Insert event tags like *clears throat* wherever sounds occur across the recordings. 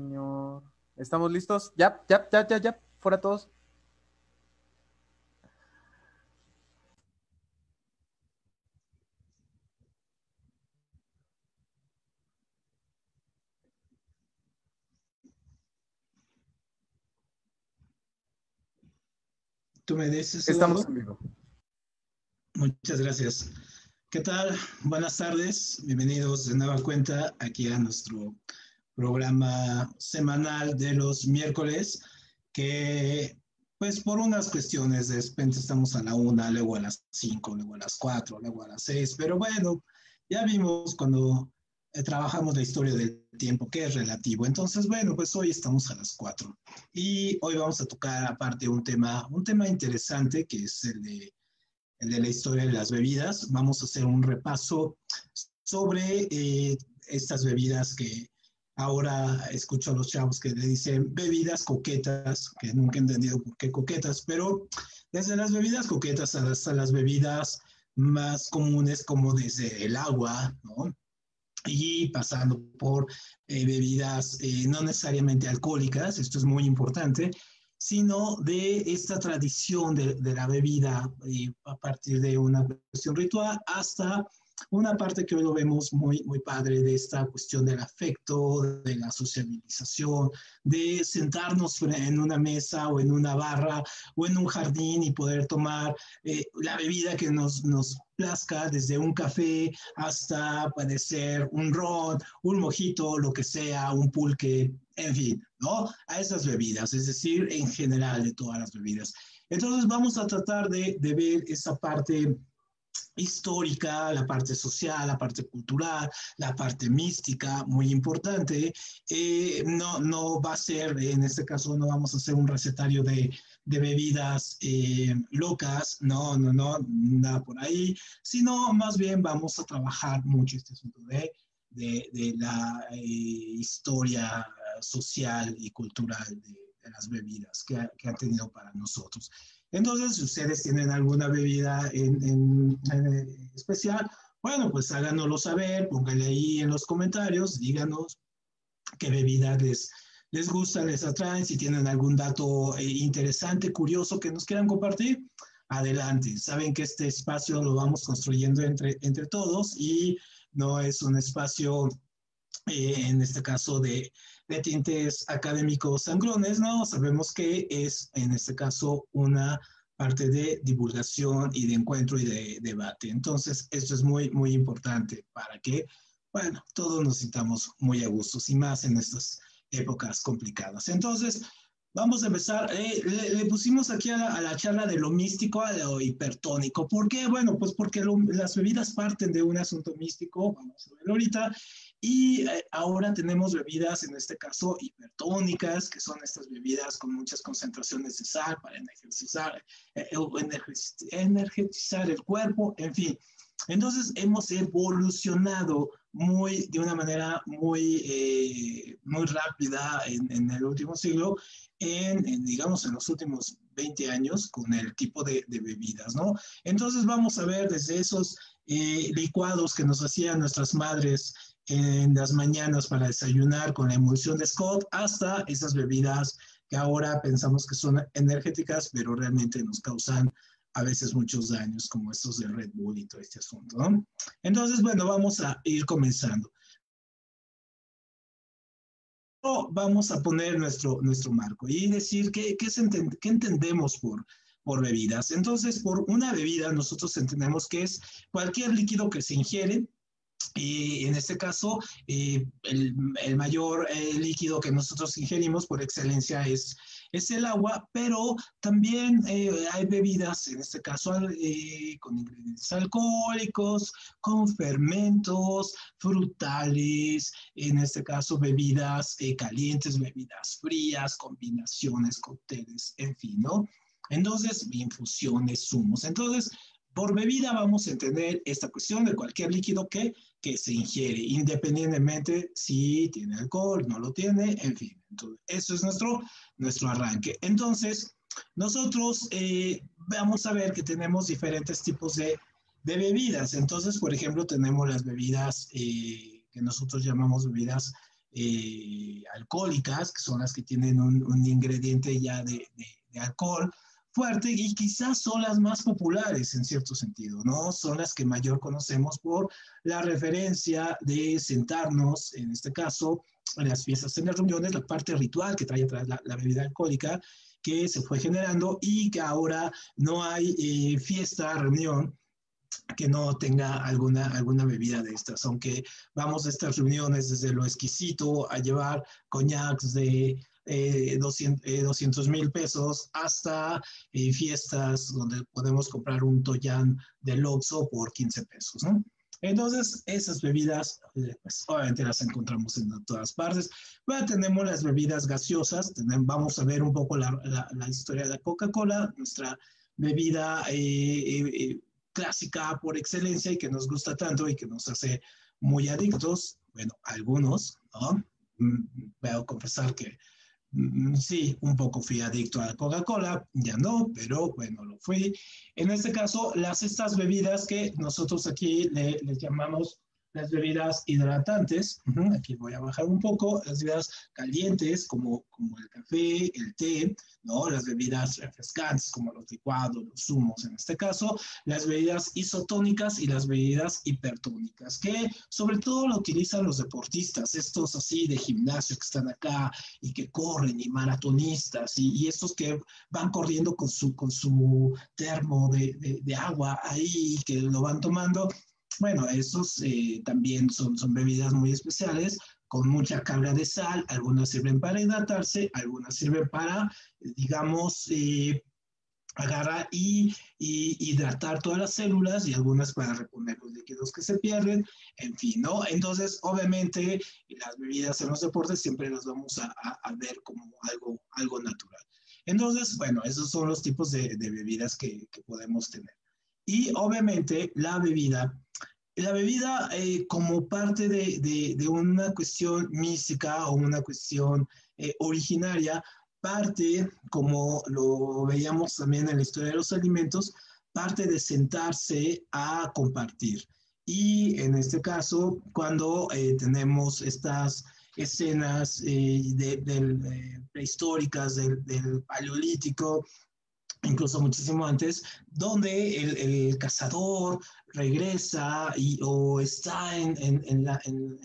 Señor. ¿Estamos listos? Ya, ya, ya, ya, ya. Fuera todos. Tú me dices. Estamos en vivo. Muchas gracias. ¿Qué tal? Buenas tardes. Bienvenidos de nueva cuenta aquí a nuestro programa semanal de los miércoles, que pues por unas cuestiones de repente estamos a la una, luego a las cinco, luego a las cuatro, luego a las seis, pero bueno, ya vimos cuando eh, trabajamos la historia del tiempo, que es relativo. Entonces, bueno, pues hoy estamos a las cuatro y hoy vamos a tocar aparte un tema, un tema interesante que es el de, el de la historia de las bebidas. Vamos a hacer un repaso sobre eh, estas bebidas que Ahora escucho a los chavos que le dicen bebidas coquetas, que nunca he entendido por qué coquetas, pero desde las bebidas coquetas hasta las bebidas más comunes como desde el agua, ¿no? Y pasando por eh, bebidas eh, no necesariamente alcohólicas, esto es muy importante, sino de esta tradición de, de la bebida eh, a partir de una cuestión ritual hasta una parte que hoy lo vemos muy, muy padre de esta cuestión del afecto, de la sociabilización, de sentarnos en una mesa o en una barra o en un jardín y poder tomar eh, la bebida que nos, nos plazca, desde un café hasta puede ser un ron, un mojito, lo que sea, un pulque, en fin, ¿no? A esas bebidas, es decir, en general de todas las bebidas. Entonces vamos a tratar de, de ver esa parte histórica, la parte social, la parte cultural, la parte mística, muy importante. Eh, no, no va a ser, en este caso no vamos a hacer un recetario de, de bebidas eh, locas, no, no, no, nada por ahí, sino más bien vamos a trabajar mucho este asunto de, de, la eh, historia social y cultural de, las bebidas que han tenido para nosotros. Entonces, si ustedes tienen alguna bebida en, especial, bueno, pues háganoslo saber, pónganle ahí en los comentarios, díganos qué bebidas les, les gusta, les atraen, si tienen algún dato eh, interesante, curioso que nos quieran compartir, adelante. Saben que este espacio lo vamos construyendo entre, entre todos y no es un espacio, eh, en este caso, de, de tintes académicos sangrones, ¿no? Sabemos que es, en este caso, una parte de divulgación y de encuentro y de debate. Entonces, esto es muy, muy importante para que, bueno, todos nos sintamos muy a gusto y más en estas épocas complicadas. Entonces, vamos a empezar. Eh, le, pusimos aquí a la, charla de lo místico a lo hipertónico. ¿Por qué? Bueno, pues porque las bebidas parten de un asunto místico, vamos a verlo ahorita, y eh, ahora tenemos bebidas, en este caso hipertónicas, que son estas bebidas con muchas concentraciones de sal para energizar, eh, energizar el cuerpo, en fin. Entonces hemos evolucionado muy, de una manera muy, eh, muy rápida en, el último siglo, en, digamos, en los últimos 20 años con el tipo de, de bebidas, ¿no? Entonces vamos a ver desde esos licuados que nos hacían nuestras madres en las mañanas para desayunar con la emulsión de Scott hasta esas bebidas que ahora pensamos que son energéticas, pero realmente nos causan a veces muchos daños, como estos de Red Bull y todo este asunto. ¿no? Entonces, bueno, vamos a ir comenzando. Vamos a poner nuestro, nuestro marco y decir qué, qué, qué entendemos por, por bebidas. Entonces, por una bebida, nosotros entendemos que es cualquier líquido que se ingiere y en este caso, eh, el, el, mayor eh, líquido que nosotros ingerimos por excelencia es, es el agua, pero también eh, hay bebidas, en este caso con ingredientes alcohólicos, con fermentos, frutales, en este caso bebidas calientes, bebidas frías, combinaciones, cócteles, en fin, ¿no? Entonces, infusiones, zumos. Entonces, por bebida vamos a entender esta cuestión de cualquier líquido que, que se ingiere, independientemente si tiene alcohol, no lo tiene, en fin. Entonces, eso es nuestro, nuestro arranque. Entonces, nosotros eh, vamos a ver que tenemos diferentes tipos de, de, bebidas. Entonces, por ejemplo, tenemos las bebidas eh, que nosotros llamamos bebidas eh, alcohólicas, que son las que tienen un, un ingrediente ya de, de, de, alcohol fuerte y quizás son las más populares en cierto sentido, ¿no? Son las que mayor conocemos por la referencia de sentarnos, en este caso, en las fiestas, en las reuniones, la parte ritual que trae atrás la, la bebida alcohólica que se fue generando y que ahora no hay eh, fiesta, reunión que no tenga alguna, alguna bebida de estas, aunque vamos a estas reuniones desde lo exquisito a llevar coñacs de eh, 200 mil eh, pesos hasta eh, fiestas donde podemos comprar un Toyan de Loxo por 15 pesos, ¿no? Entonces, esas bebidas, eh, pues obviamente las encontramos en todas partes. Bueno, tenemos las bebidas gaseosas, tenemos, vamos a ver un poco la, la, la historia de la Coca-Cola, nuestra bebida eh, eh, clásica por excelencia y que nos gusta tanto y que nos hace muy adictos, bueno, algunos, ¿no? Mm, Voy a confesar que mm, sí, un poco fui adicto a la Coca-Cola, ya no, pero bueno, lo fui. En este caso, las estas bebidas que nosotros aquí le, les llamamos las bebidas hidratantes, aquí voy a bajar un poco, las bebidas calientes como, como el café, el té, ¿no? las bebidas refrescantes como los licuados, los zumos en este caso, las bebidas isotónicas y las bebidas hipertónicas, que sobre todo lo utilizan los deportistas, estos así de gimnasio que están acá y que corren y maratonistas y, y estos que van corriendo con su, con su termo de, de, de agua ahí que lo van tomando bueno, esos eh, también son, son bebidas muy especiales, con mucha carga de sal, algunas sirven para hidratarse, algunas sirven para, digamos, eh, agarrar y, y, hidratar todas las células y algunas para reponer los líquidos que se pierden, en fin, ¿no? Entonces, obviamente, las bebidas en los deportes siempre las vamos a, a, a ver como algo, algo natural. Entonces, bueno, esos son los tipos de, de bebidas que, que podemos tener. Y obviamente la bebida, la bebida eh, como parte de, de, una cuestión mística o una cuestión eh, originaria, parte, como lo veíamos también en la historia de los alimentos, parte de sentarse a compartir. Y en este caso, cuando eh, tenemos estas escenas de, de, prehistóricas del paleolítico, incluso muchísimo antes, donde el, el cazador regresa y, o está en, en, en, la, el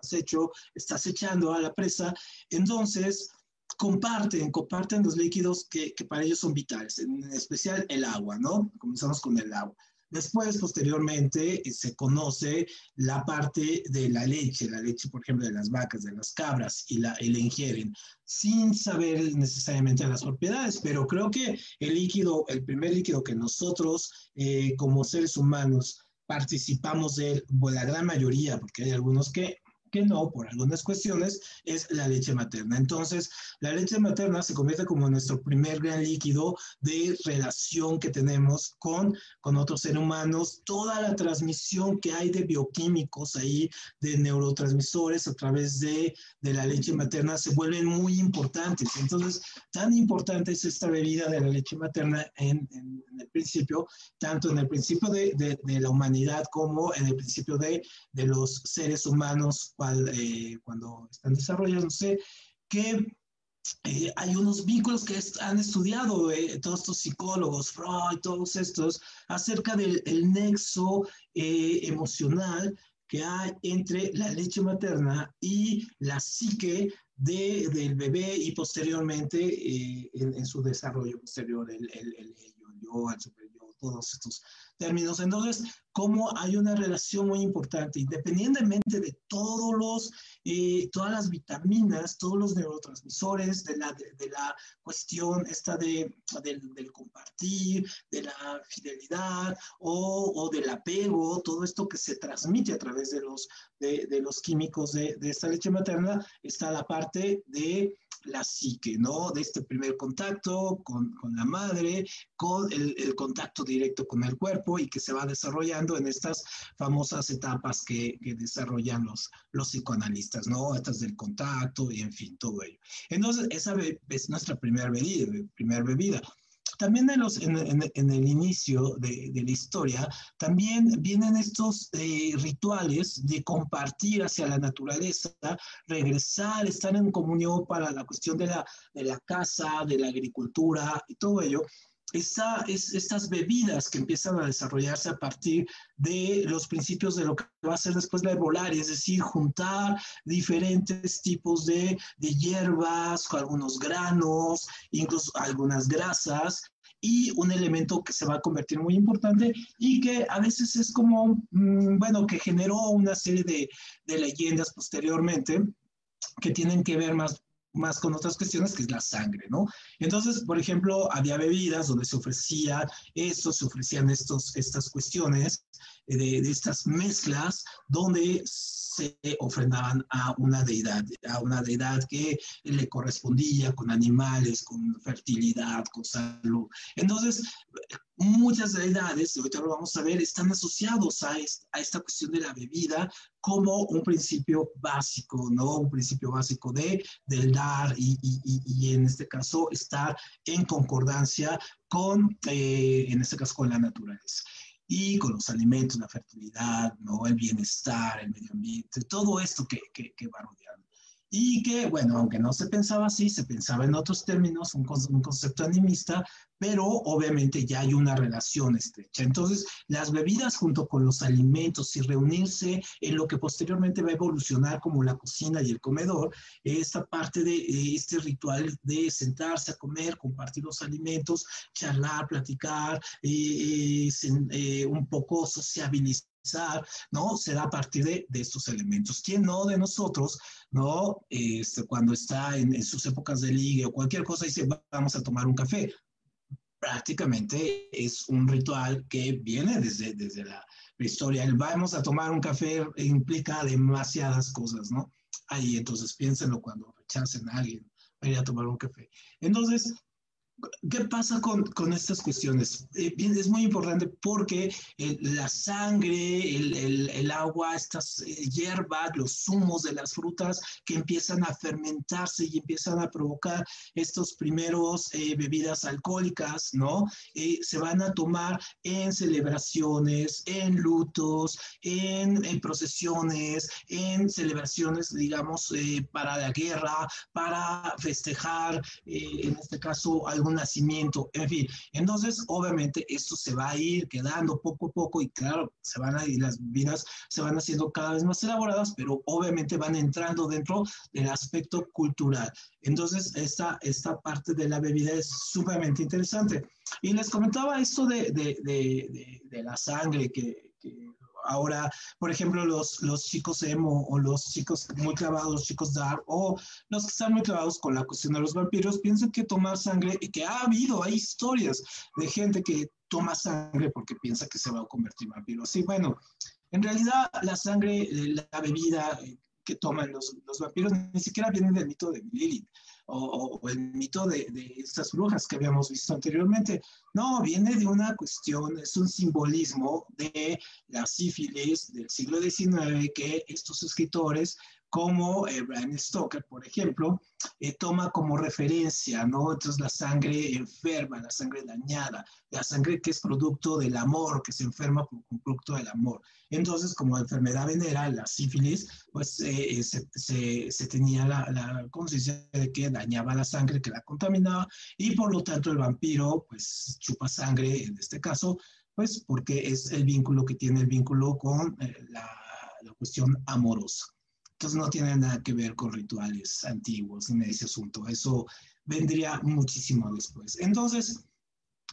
acecho, está acechando a la presa, entonces comparten, comparten los líquidos que, que, para ellos son vitales, en especial el agua, ¿no? Comenzamos con el agua. Después, posteriormente, se conoce la parte de la leche, la leche, por ejemplo, de las vacas, de las cabras, y la, y la ingieren, sin saber necesariamente las propiedades, pero creo que el líquido, el primer líquido que nosotros, eh, como seres humanos, participamos de él, la gran mayoría, porque hay algunos que que no, por algunas cuestiones, es la leche materna. Entonces, la leche materna se convierte como nuestro primer gran líquido de relación que tenemos con, con otros seres humanos, toda la transmisión que hay de bioquímicos ahí, de neurotransmisores a través de, de la leche materna, se vuelven muy importantes. Entonces, tan importante es esta bebida de la leche materna en, en, en el principio, tanto en el principio de, de, de, la humanidad como en el principio de, de los seres humanos cual, eh, cuando están desarrollándose, que eh, hay unos vínculos que han estudiado eh, todos estos psicólogos, Freud, todos estos, acerca del nexo eh, emocional que hay entre la leche materna y la psique de, del bebé y posteriormente eh, en, en, su desarrollo posterior, el, el, el, el yo, el superior, todos estos términos. Entonces, cómo hay una relación muy importante, independientemente de todos los, eh, todas las vitaminas, todos los neurotransmisores, de la, de, la cuestión esta de, del, compartir, de la fidelidad o, o, del apego, todo esto que se transmite a través de los, de, de los químicos de, de esta leche materna, está la parte de la psique, ¿no? De este primer contacto con, con la madre, con el, contacto directo con el cuerpo y que se va desarrollando en estas famosas etapas que, que desarrollan los, los psicoanalistas, ¿no? Estas del contacto y en fin, todo ello. Entonces, esa es nuestra primera bebida, primera bebida. también en, los, en, en, el inicio de, de, la historia, también vienen estos eh, rituales de compartir hacia la naturaleza, regresar, estar en comunión para la cuestión de la, de la casa, de la agricultura y todo ello esta, es, estas bebidas que empiezan a desarrollarse a partir de los principios de lo que va a ser después la herbolaria, es decir, juntar diferentes tipos de, de hierbas, algunos granos, incluso algunas grasas, y un elemento que se va a convertir muy importante y que a veces es como, mm, bueno, que generó una serie de, de leyendas posteriormente que tienen que ver más más con otras cuestiones que es la sangre, ¿no? Entonces, por ejemplo, había bebidas donde se ofrecía esto, se ofrecían estos, estas cuestiones de, de estas mezclas donde se ofrendaban a una deidad, a una deidad que le correspondía con animales, con fertilidad, con salud. Entonces, muchas deidades, ahorita lo vamos a ver, están asociados a esta, a esta cuestión de la bebida como un principio básico, ¿no? Un principio básico de, del dar y, y, y en este caso estar en concordancia con, eh, en este caso, con la naturaleza y con los alimentos, la fertilidad, ¿no? el bienestar, el medio ambiente, todo esto que, va rodeando. Y que, bueno, aunque no se pensaba así, se pensaba en otros términos, un, un concepto animista, pero obviamente ya hay una relación estrecha. Entonces, las bebidas junto con los alimentos y reunirse en lo que posteriormente va a evolucionar como la cocina y el comedor, esta parte de este ritual de sentarse a comer, compartir los alimentos, charlar, platicar, eh, eh, un poco sociabilizar ¿no? Se da a partir de, de, estos elementos. ¿Quién no de nosotros, ¿no? Este, cuando está en, en, sus épocas de ligue o cualquier cosa, dice, vamos a tomar un café prácticamente es un ritual que viene desde, desde la historia. El vamos a tomar un café implica demasiadas cosas, ¿no? Ahí, entonces piénsenlo cuando rechacen a alguien ir a tomar un café. Entonces, ¿Qué pasa con, con estas cuestiones? Eh, es muy importante porque el, la sangre, el, el, el agua, estas eh, hierbas, los zumos de las frutas que empiezan a fermentarse y empiezan a provocar estos primeros eh, bebidas alcohólicas, ¿no? Eh, se van a tomar en celebraciones, en lutos, en, en procesiones, en celebraciones, digamos, eh, para la guerra, para festejar, en este caso, algún nacimiento, en fin. Entonces, obviamente, esto se va a ir quedando poco a poco y claro, se van a ir, las vidas se van haciendo cada vez más elaboradas, pero obviamente van entrando dentro del aspecto cultural. Entonces, esta, esta parte de la bebida es sumamente interesante. Y les comentaba esto de, de, de, de la sangre que, que ahora, por ejemplo, los, los chicos emo o los chicos muy clavados, chicos dark, o los que están muy clavados con la cuestión de los vampiros, piensan que tomar sangre, y que ha habido, hay historias de gente que toma sangre porque piensa que se va a convertir en vampiro. Sí, bueno, en realidad la sangre, la bebida que toman los, los vampiros ni siquiera viene del mito de Lilith o, o el mito de, de, estas brujas que habíamos visto anteriormente. No, viene de una cuestión, es un simbolismo de la sífilis del siglo XIX que estos escritores como eh, Bram Stoker, por ejemplo, eh, toma como referencia, ¿no? Entonces la sangre enferma, la sangre dañada, la sangre que es producto del amor, que se enferma por producto del amor. Entonces, como enfermedad venera, la sífilis, pues eh, eh, se, se, se, tenía la, la conciencia de que dañaba la sangre, que la contaminaba, y por lo tanto el vampiro, pues chupa sangre en este caso, pues porque es el vínculo que tiene el vínculo con eh, la, la cuestión amorosa. Entonces no tiene nada que ver con rituales antiguos en ese asunto. Eso vendría muchísimo después. Entonces,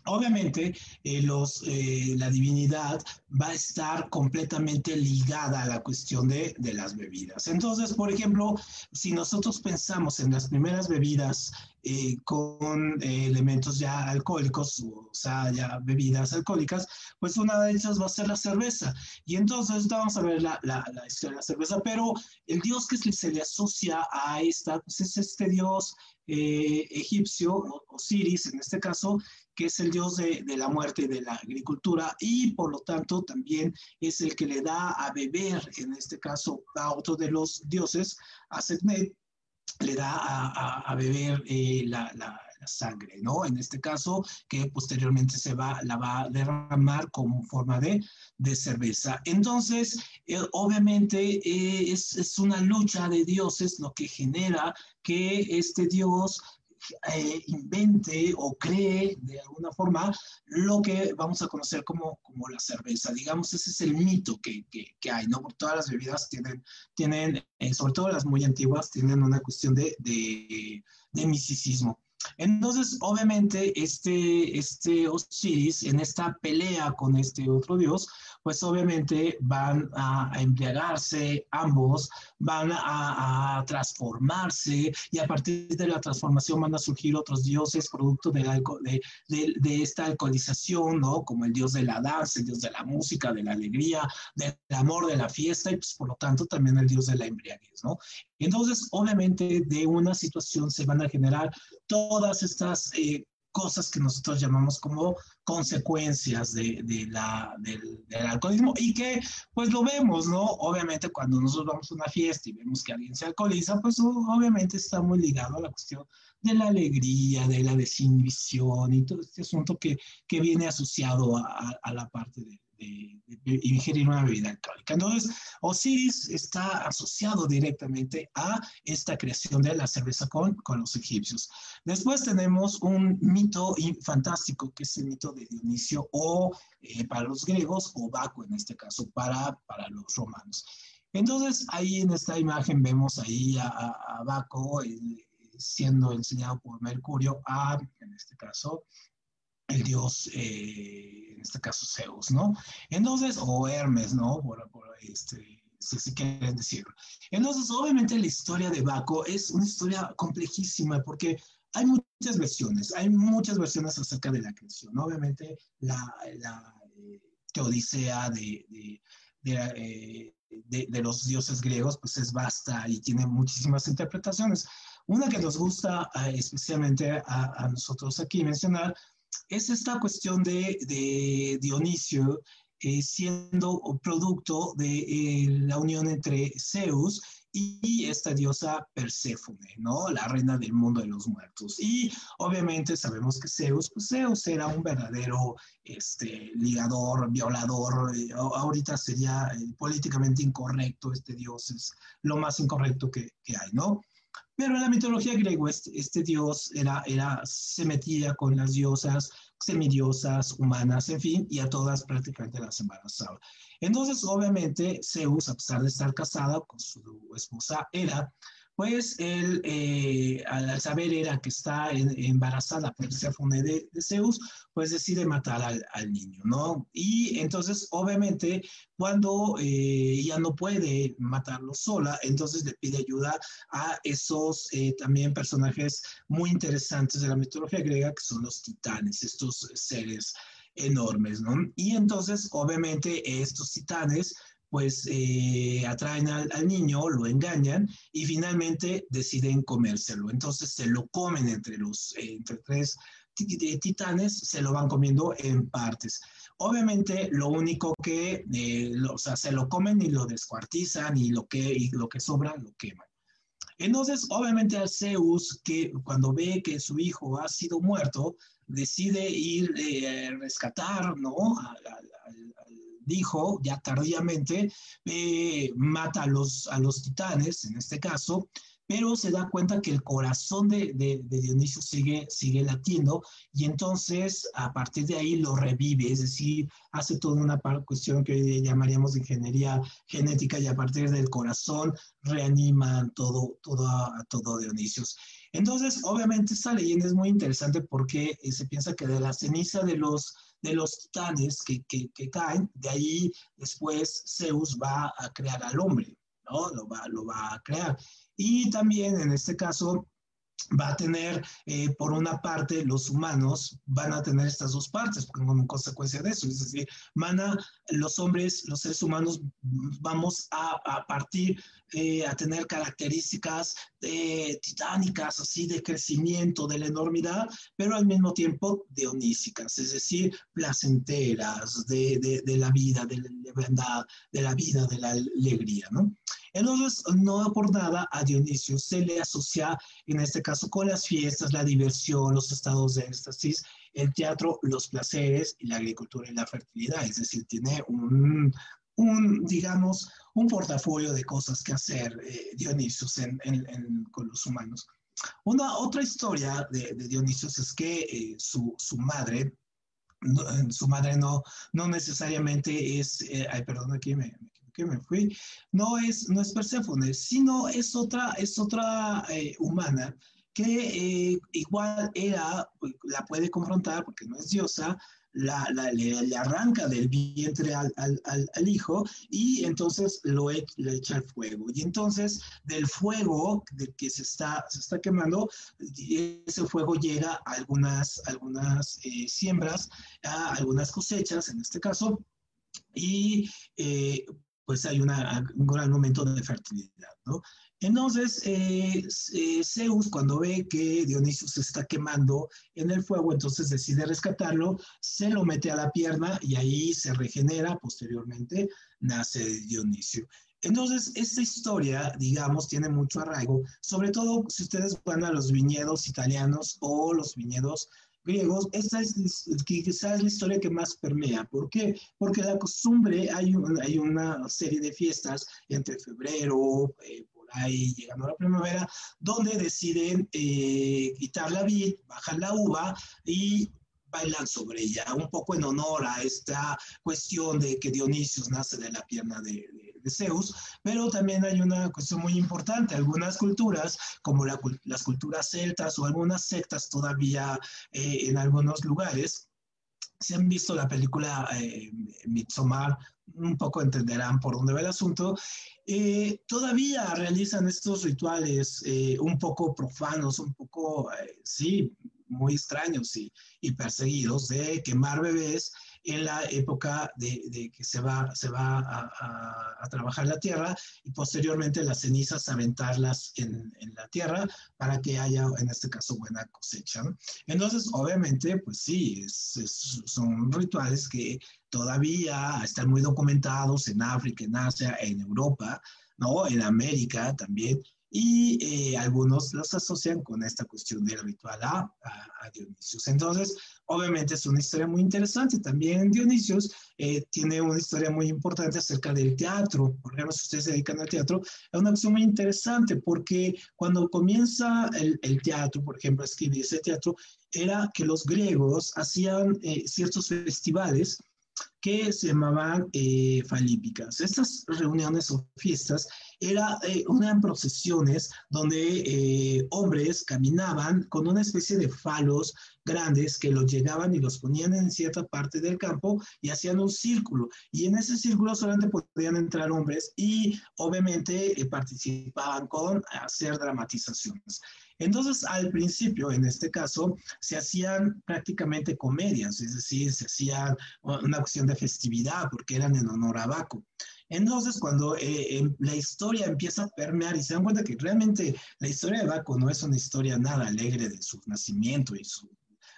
Obviamente, eh, los, eh, la divinidad va a estar completamente ligada a la cuestión de, de, las bebidas. Entonces, por ejemplo, si nosotros pensamos en las primeras bebidas eh, con eh, elementos ya alcohólicos, o sea, ya bebidas alcohólicas, pues una de ellas va a ser la cerveza. Y entonces vamos a ver la, la, la historia de la cerveza, pero el dios que se le asocia a esta, pues es este dios eh, egipcio, Osiris en este caso, que es el dios de, la muerte y de la agricultura, y por lo tanto también es el que le da a beber, en este caso, a otro de los dioses, a Setnet, le da a, beber eh, la, sangre, ¿no? En este caso, que posteriormente se va, la va a derramar como forma de, cerveza. Entonces, eh, obviamente eh, es una lucha de dioses lo que genera que este dios eh, invente o cree de alguna forma lo que vamos a conocer como, como la cerveza. Digamos, ese es el mito que, que, hay, ¿no? Porque todas las bebidas tienen, tienen eh, sobre todo las muy antiguas, tienen una cuestión de, de misticismo. Entonces, obviamente, este, este Osiris, en esta pelea con este otro dios, pues obviamente van a, a embriagarse ambos, van a, a, transformarse y a partir de la transformación van a surgir otros dioses producto de, la, de, de, de, esta alcoholización, ¿no? Como el dios de la danza, el dios de la música, de la alegría, del amor, de la fiesta y pues por lo tanto también el dios de la embriaguez, ¿no? Entonces, obviamente, de una situación se van a generar todas estas eh, cosas que nosotros llamamos como consecuencias de, de la, del, del, alcoholismo y que pues lo vemos, ¿no? Obviamente cuando nosotros vamos a una fiesta y vemos que alguien se alcoholiza, pues obviamente está muy ligado a la cuestión de la alegría, de la desinhibición y todo este asunto que, que viene asociado a, a la parte de, de, de, ingerir una bebida alcohólica. Entonces, Osiris está asociado directamente a esta creación de la cerveza con, con los egipcios. Después tenemos un mito fantástico, que es el mito de Dionisio, o eh, para los griegos, o Baco en este caso, para, para los romanos. Entonces, ahí en esta imagen vemos ahí a, a, Baco eh, siendo enseñado por Mercurio a, en este caso, el dios, eh, en este caso Zeus, ¿no? Entonces, o Hermes, ¿no? Por, por este, si, si, quieren decirlo. Entonces, obviamente la historia de Baco es una historia complejísima porque hay muchas versiones, hay muchas versiones acerca de la creación. Obviamente la, la eh, teodicea de, de, de, eh, de, los dioses griegos pues es vasta y tiene muchísimas interpretaciones. Una que nos gusta uh, especialmente a, a nosotros aquí mencionar es esta cuestión de, Dionisio eh, siendo producto de eh, la unión entre Zeus y esta diosa Perséfone, ¿no? La reina del mundo de los muertos. Y obviamente sabemos que Zeus, pues Zeus era un verdadero este, ligador, violador. Eh, ahorita sería eh, políticamente incorrecto, este dios es lo más incorrecto que, que hay, ¿no? Pero en la mitología griega este, este, dios era, era, se metía con las diosas, semidiosas, humanas, en fin, y a todas prácticamente las embarazaba. Entonces, obviamente, Zeus, a pesar de estar casada con su esposa Hera, pues él, eh, al saber era que está en, embarazada por Perséfone de, de, Zeus, pues decide matar al, al, niño, ¿no? Y entonces, obviamente, cuando eh, ya no puede matarlo sola, entonces le pide ayuda a esos eh, también personajes muy interesantes de la mitología griega, que son los titanes, estos seres enormes, ¿no? Y entonces, obviamente, estos titanes pues eh, atraen al, al, niño, lo engañan y finalmente deciden comérselo. Entonces se lo comen entre los eh, entre tres titanes, se lo van comiendo en partes. Obviamente lo único que, eh, lo, o sea, se lo comen y lo descuartizan y lo que, y lo que sobra lo queman. Entonces, obviamente al Zeus, que cuando ve que su hijo ha sido muerto, decide ir eh, rescatar, ¿no? A, a, dijo ya tardíamente, eh, mata a los, a los titanes, en este caso, pero se da cuenta que el corazón de, de, Dionisio sigue, sigue latiendo y entonces a partir de ahí lo revive, es decir, hace toda una cuestión que llamaríamos de ingeniería genética y a partir del corazón reanima todo, todo, a, todo Dionisio. Entonces, obviamente esta leyenda es muy interesante porque eh, se piensa que de la ceniza de los de los titanes que, que, caen, de ahí después Zeus va a crear al hombre, ¿no? Lo va, lo va a crear. Y también en este caso va a tener, eh, por una parte, los humanos van a tener estas dos partes como consecuencia de eso. Es decir, van los hombres, los seres humanos, vamos a partir eh, a tener características eh, titánicas, así de crecimiento, de la enormidad, pero al mismo tiempo dionísicas, es decir, placenteras, de, de, de la vida, de la verdad, de la vida, de la alegría, ¿no? Entonces, no por nada a Dionisio se le asocia, en este caso, con las fiestas, la diversión, los estados de éxtasis, el teatro, los placeres y la agricultura y la fertilidad. Es decir, tiene un, un digamos, un portafolio de cosas que hacer eh, en, con los humanos. Una otra historia de, de Dionisios es que eh, su, su, madre, no, su madre no, no necesariamente es, eh, ay, perdón, aquí me, me, me fui, no es, no es Perséfone, sino es otra, es otra eh, humana que eh, igual era, la puede confrontar porque no es diosa, la, la, le, le, arranca del vientre al, al, al, hijo y entonces lo e, echa al fuego. Y entonces del fuego de que se está, se está quemando, ese fuego llega a algunas, algunas eh, siembras, a algunas cosechas en este caso, y eh, pues hay una, un gran momento de fertilidad, ¿no? Entonces, eh, eh, Zeus, cuando ve que Dionisio se está quemando en el fuego, entonces decide rescatarlo, se lo mete a la pierna y ahí se regenera, posteriormente nace Dionisio. Entonces, esta historia, digamos, tiene mucho arraigo, sobre todo si ustedes van a los viñedos italianos o los viñedos griegos, esta es quizás la historia que más permea. ¿Por qué? Porque la costumbre, hay, un, hay una serie de fiestas entre febrero, eh, ahí llegando a la primavera, donde deciden eh, quitar la vid, bajar la uva y bailan sobre ella, un poco en honor a esta cuestión de que Dionisios nace de la pierna de, de, de Zeus, pero también hay una cuestión muy importante, algunas culturas, como la, las culturas celtas o algunas sectas todavía eh, en algunos lugares, si han visto la película eh, Midsommar, un poco entenderán por dónde va el asunto, eh, todavía realizan estos rituales eh, un poco profanos, un poco, eh, sí, muy extraños y, y, perseguidos de quemar bebés en la época de, de que se va, se va a, a, a, trabajar la tierra y posteriormente las cenizas aventarlas en, en, la tierra para que haya, en este caso, buena cosecha. Entonces, obviamente, pues sí, es, es, son rituales que todavía están muy documentados en África, en Asia, en Europa, ¿no? En América también y eh, algunos los asocian con esta cuestión del ritual a, a, a, Dionisios. Entonces, obviamente es una historia muy interesante. También Dionisios eh, tiene una historia muy importante acerca del teatro. Por ejemplo, si ustedes se dedican al teatro, es una cuestión muy interesante porque cuando comienza el, el teatro, por ejemplo, a escribir ese teatro, era que los griegos hacían eh, ciertos festivales que se llamaban eh, falípicas. Estas reuniones o fiestas era, eh, eran procesiones donde eh, hombres caminaban con una especie de falos grandes que los llegaban y los ponían en cierta parte del campo y hacían un círculo. Y en ese círculo solamente podían entrar hombres y obviamente eh, participaban con hacer dramatizaciones. Entonces, al principio, en este caso, se hacían prácticamente comedias, es decir, se hacían una cuestión de festividad porque eran en honor a Baco. Entonces, cuando eh, la historia empieza a permear y se dan cuenta que realmente la historia de Baco no es una historia nada alegre de su nacimiento y su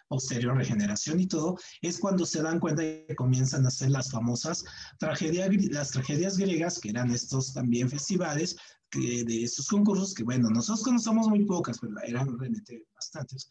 posterior regeneración y todo, es cuando se dan cuenta que comienzan a hacer las famosas tragedias, las tragedias griegas, que eran estos también festivales, que, de estos concursos, que bueno, nosotros conocemos muy pocas, pero eran realmente bastantes,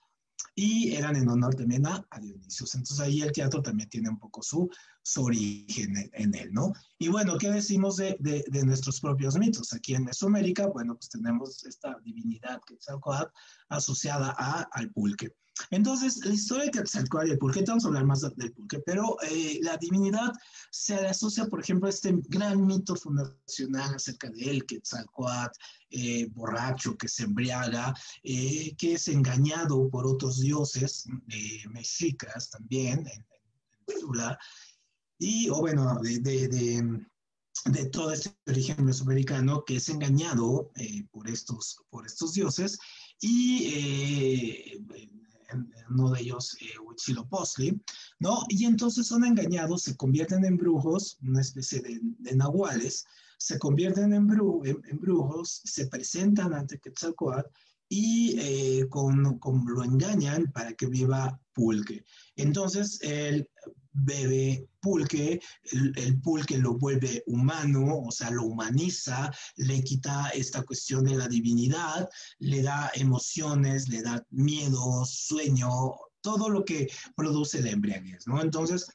y eran en honor también a, a Dionisios. Entonces ahí el teatro también tiene un poco su, su origen en, en, él, ¿no? Y bueno, ¿qué decimos de, de, de, nuestros propios mitos? Aquí en Mesoamérica, bueno, pues tenemos esta divinidad Quetzalcoatl asociada a, al pulque. Entonces, la historia de Quetzalcoatl y el pulque, vamos a hablar más del pulque, pero eh, la divinidad se le asocia, por ejemplo, a este gran mito fundacional acerca de él, Quetzalcoatl, eh, borracho, que se embriaga, eh, que es engañado por otros dioses eh, mexicas también, en, en Tula, y, o bueno, de, de, de, de, todo este origen mesoamericano que es engañado por, estos, por estos dioses, y uno de ellos eh, Huitzilopochtli, ¿no? Y entonces son engañados, se convierten en brujos, una especie de, de nahuales, se convierten en, bru en, en, brujos, se presentan ante Quetzalcoatl y eh, con, con, lo engañan para que viva Pulque. Entonces, el bebe pulque, el, pulque lo vuelve humano, o sea, lo humaniza, le quita esta cuestión de la divinidad, le da emociones, le da miedo, sueño, todo lo que produce la embriaguez, ¿no? Entonces,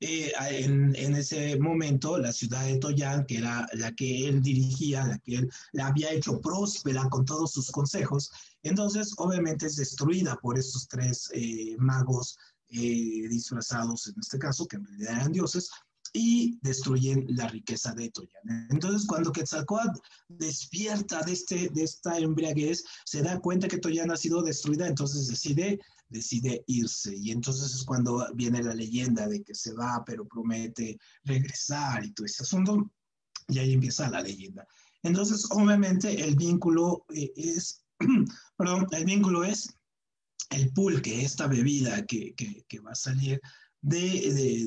eh, en, ese momento, la ciudad de Toyán, que era la que él dirigía, la que él la había hecho próspera con todos sus consejos, entonces obviamente es destruida por estos tres eh, magos eh, disfrazados, en este caso, que en realidad eran dioses, y destruyen la riqueza de Toyan. Entonces, cuando Quetzalcoatl despierta de, este, de esta embriaguez, se da cuenta que Toyan ha sido destruida, entonces decide, decide irse. Y entonces es cuando viene la leyenda de que se va, pero promete regresar y todo ese asunto, y ahí empieza la leyenda. Entonces, obviamente, el vínculo eh, es, *clears throat* perdón, el vínculo es el pulque, esta bebida que, que, va a salir de,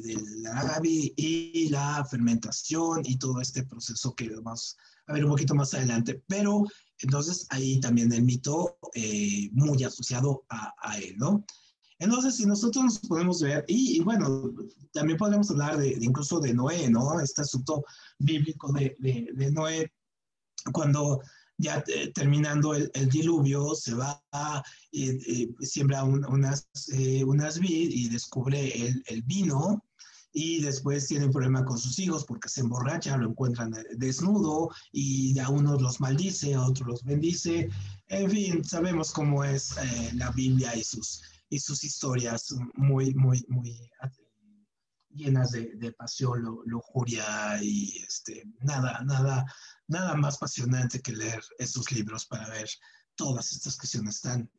de, la agave y la fermentación y todo este proceso que vamos a ver un poquito más adelante. Pero entonces ahí también el mito eh, muy asociado a, a, él, ¿no? Entonces, si nosotros nos podemos ver, y, bueno, también podemos hablar de, incluso de Noé, ¿no? Este asunto bíblico de, de Noé, cuando ya eh, terminando el, diluvio, se va, y siembra unas, eh, unas vid y descubre el, vino y después tiene un problema con sus hijos porque se emborracha, lo encuentran eh, desnudo y a unos los maldice, a otros los bendice. En fin, sabemos cómo es la Biblia y sus, y sus historias muy, muy, muy llenas de, pasión, lujuria y este, nada, nada, nada más apasionante que leer estos libros para ver todas estas cuestiones tan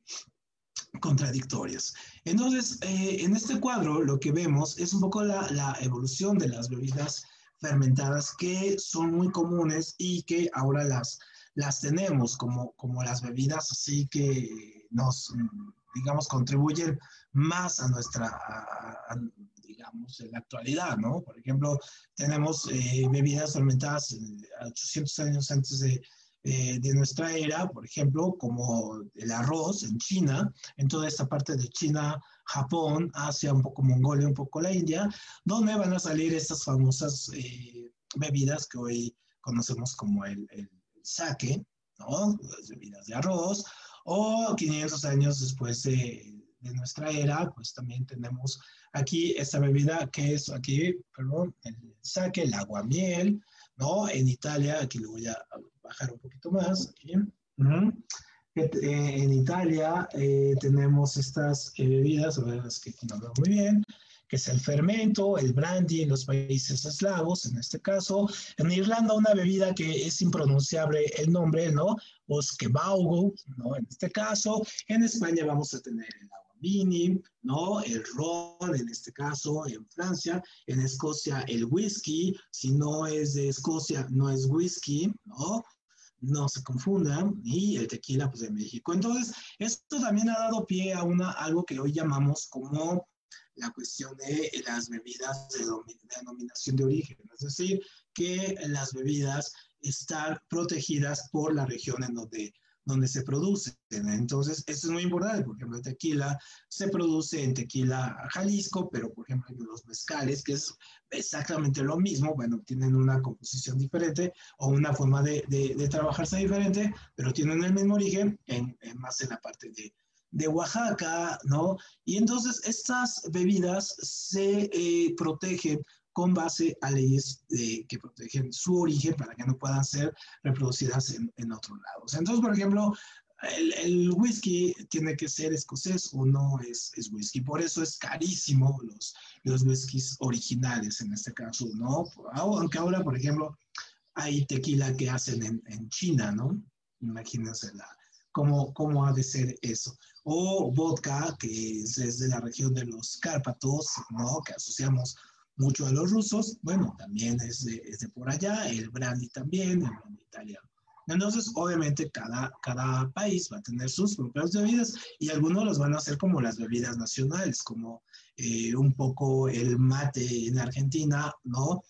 contradictorias. Entonces, eh, en este cuadro lo que vemos es un poco la, la, evolución de las bebidas fermentadas que son muy comunes y que ahora las, las tenemos como, como las bebidas así que nos, digamos, contribuyen más a nuestra, digamos, en la actualidad, ¿no? Por ejemplo, tenemos eh, bebidas fermentadas 800 años antes de, eh, de nuestra era, por ejemplo, como el arroz en China, en toda esta parte de China, Japón, Asia, un poco Mongolia, un poco la India, donde van a salir estas famosas eh, bebidas que hoy conocemos como el, el sake, ¿no? Las bebidas de arroz, o 500 años después de, de nuestra era, pues también tenemos aquí esta bebida que es aquí, perdón, el sake, el aguamiel, ¿no? En Italia, aquí le voy a bajar un poquito más, aquí. Eh, en Italia eh, tenemos estas eh, bebidas, a ver, es que aquí no veo muy bien, que es el fermento, el brandy en los países eslavos, en este caso. En Irlanda una bebida que es impronunciable el nombre, ¿no? Oskebaugo, ¿no? En este caso. En España vamos a tener el agua vini, ¿no? El ron, en este caso, en Francia, en Escocia, el whisky, si no es de Escocia, no es whisky, ¿no? No se confundan, y el tequila, pues de México. Entonces, esto también ha dado pie a una, algo que hoy llamamos como la cuestión de las bebidas de, denominación de origen, es decir, que las bebidas están protegidas por la región en donde donde se producen. Entonces, esto es muy importante, por ejemplo, el tequila se produce en Tequila, Jalisco, pero por ejemplo, los mezcales, que es exactamente lo mismo, bueno, tienen una composición diferente o una forma de, de, trabajarse diferente, pero tienen el mismo origen, en, más en la parte de, de Oaxaca, ¿no? Y entonces estas bebidas se eh, protegen con base a leyes que protegen su origen para que no puedan ser reproducidas en, en otros lados. Entonces, por ejemplo, el, whisky tiene que ser escocés o no es, es, whisky. Por eso es carísimo los, los whiskies originales en este caso, ¿no? Aunque ahora, por ejemplo, hay tequila que hacen en, en China, ¿no? Imagínense la, cómo, cómo ha de ser eso. O vodka, que es, es de la región de los Cárpatos, ¿no? Que asociamos mucho a los rusos, bueno, también es de, es de por allá, el brandy también, el brandy italiano. Entonces, obviamente, cada, cada país va a tener sus propias bebidas y algunos los van a hacer como las bebidas nacionales, como eh, un poco el mate en Argentina, ¿no?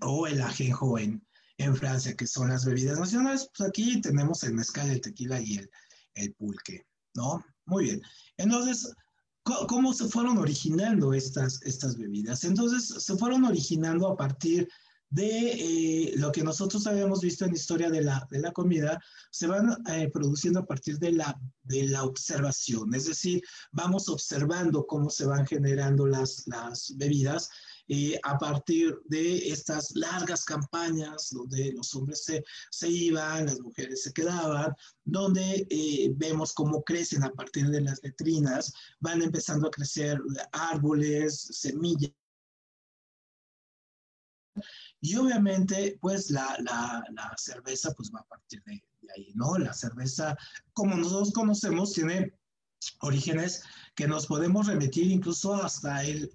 O el ajenjo en, en Francia, que son las bebidas nacionales. Pues aquí tenemos el mezcal, el tequila y el, el pulque, ¿no? Muy bien. Entonces, cómo se fueron originando estas, estas bebidas. Entonces, se fueron originando a partir de eh, lo que nosotros habíamos visto en la historia de la, de la comida, se van eh, produciendo a partir de la, de la observación, es decir, vamos observando cómo se van generando las, las bebidas eh, a partir de estas largas campañas donde los hombres se, se iban, las mujeres se quedaban, donde eh, vemos cómo crecen a partir de las letrinas, van empezando a crecer árboles, semillas. Y obviamente, pues la, la, la cerveza pues va a partir de, de ahí, ¿no? La cerveza, como nosotros conocemos, tiene orígenes que nos podemos remitir incluso hasta el,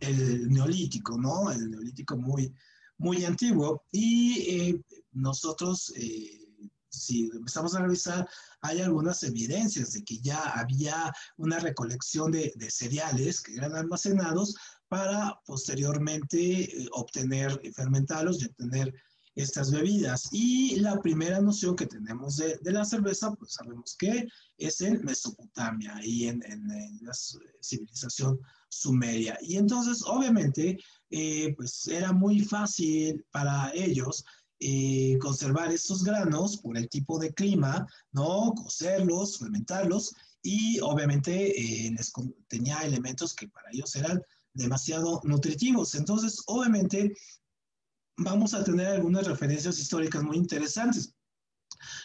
neolítico, ¿no? El neolítico muy, muy antiguo. Y eh, nosotros, eh, si empezamos a revisar, hay algunas evidencias de que ya había una recolección de, de cereales que eran almacenados para posteriormente eh, obtener, fermentarlos y obtener estas bebidas. Y la primera noción que tenemos de, la cerveza, pues sabemos que es en Mesopotamia y en, la civilización sumeria. Y entonces, obviamente, eh, pues era muy fácil para ellos eh, conservar estos granos por el tipo de clima, ¿no? Cocerlos, fermentarlos y obviamente eh, les tenía elementos que para ellos eran demasiado nutritivos. Entonces, obviamente, vamos a tener algunas referencias históricas muy interesantes.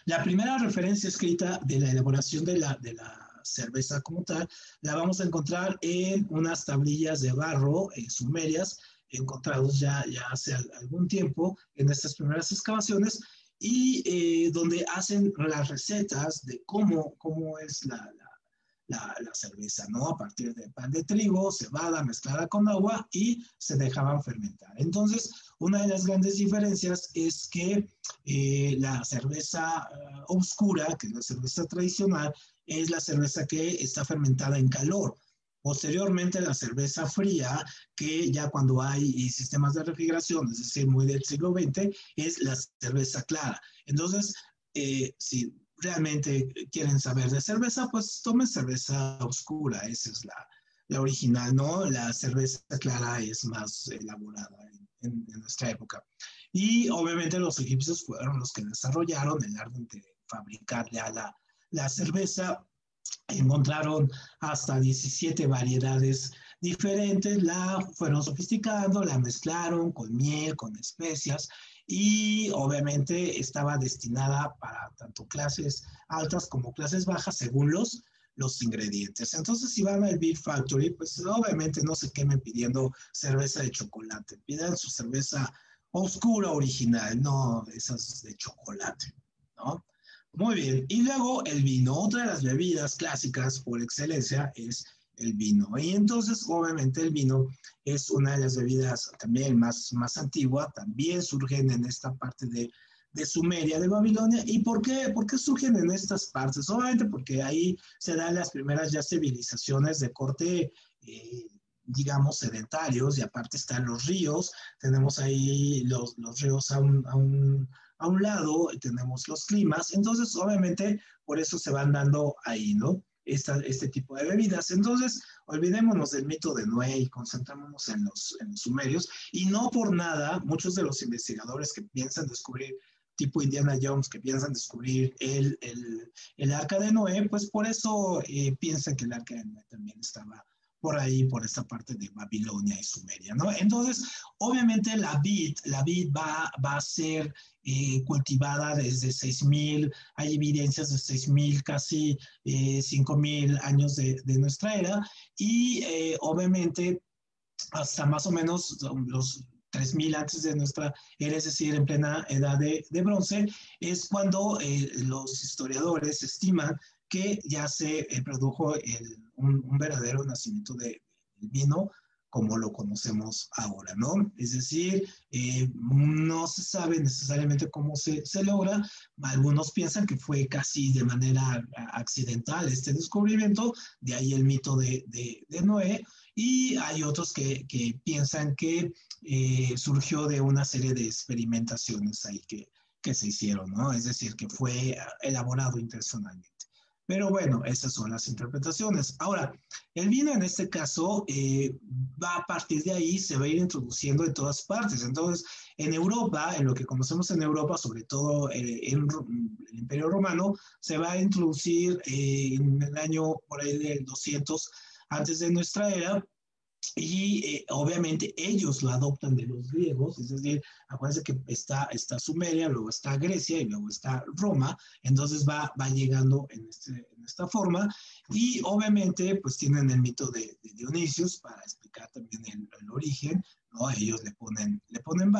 La primera referencia escrita de la elaboración de la, de la cerveza como tal, la vamos a encontrar en unas tablillas de barro en sumerias, encontrados ya, ya hace algún tiempo en estas primeras excavaciones, y eh, donde hacen las recetas de cómo, cómo es la, la la, la, cerveza, ¿no? A partir de pan de trigo, cebada mezclada con agua y se dejaban fermentar. Entonces, una de las grandes diferencias es que eh, la cerveza uh, oscura, que es la cerveza tradicional, es la cerveza que está fermentada en calor. Posteriormente, la cerveza fría, que ya cuando hay sistemas de refrigeración, es decir, muy del siglo XX, es la cerveza clara. Entonces, eh, si realmente quieren saber de cerveza, pues tomen cerveza oscura, esa es la, la original, ¿no? La cerveza clara es más elaborada en, en, nuestra época. Y obviamente los egipcios fueron los que desarrollaron el arte de fabricar ya la, la cerveza. Encontraron hasta 17 variedades diferentes, la fueron sofisticando, la mezclaron con miel, con especias y obviamente estaba destinada para tanto clases altas como clases bajas según los, los ingredientes. Entonces, si van al Beer Factory, pues obviamente no se quemen pidiendo cerveza de chocolate, pidan su cerveza oscura original, no esas de chocolate, ¿no? Muy bien, y luego el vino, otra de las bebidas clásicas por excelencia es el vino. Y entonces, obviamente, el vino es una de las bebidas también más, más antigua, también surgen en esta parte de, de Sumeria, de Babilonia. ¿Y por qué? ¿Por qué surgen en estas partes? Obviamente porque ahí se dan las primeras ya civilizaciones de corte, eh, digamos, sedentarios, y aparte están los ríos, tenemos ahí los, los ríos a un, a, un, a un lado, tenemos los climas, entonces, obviamente, por eso se van dando ahí, ¿no? Esta, este tipo de bebidas. Entonces, olvidémonos del mito de Noé y concentrémonos en los, en los sumerios. Y no por nada, muchos de los investigadores que piensan descubrir tipo Indiana Jones que piensan descubrir el, el, el arca de Noé, pues por eso eh, piensan que el arca de Noé también estaba por ahí, por esta parte de Babilonia y Sumeria, ¿no? Entonces, obviamente la vid, la vid va, va a ser eh, cultivada desde 6.000, hay evidencias de 6.000, casi eh, 5.000 años de, nuestra era, y eh, obviamente hasta más o menos los 3000 antes de nuestra era, es decir, en plena edad de, bronce, es cuando eh, los historiadores estiman que ya se eh, produjo un, verdadero nacimiento del de vino como lo conocemos ahora, ¿no? Es decir, eh, no se sabe necesariamente cómo se, se, logra. Algunos piensan que fue casi de manera accidental este descubrimiento, de ahí el mito de, de, Noé, y hay otros que, que piensan que eh, surgió de una serie de experimentaciones ahí que, que se hicieron, ¿no? Es decir, que fue elaborado intencionalmente. Pero bueno, esas son las interpretaciones. Ahora, el vino en este caso eh, va a partir de ahí, se va a ir introduciendo en todas partes. Entonces, en Europa, en lo que conocemos en Europa, sobre todo eh, en el Imperio Romano, se va a introducir eh, en el año por ahí del 200 antes de nuestra era, y eh, obviamente ellos lo adoptan de los griegos, es decir, acuérdense que está, está Sumeria, luego está Grecia y luego está Roma, entonces va, va llegando en, este, esta forma y obviamente pues tienen el mito de, de Dionisios para explicar también el, el origen ellos le ponen, le ponen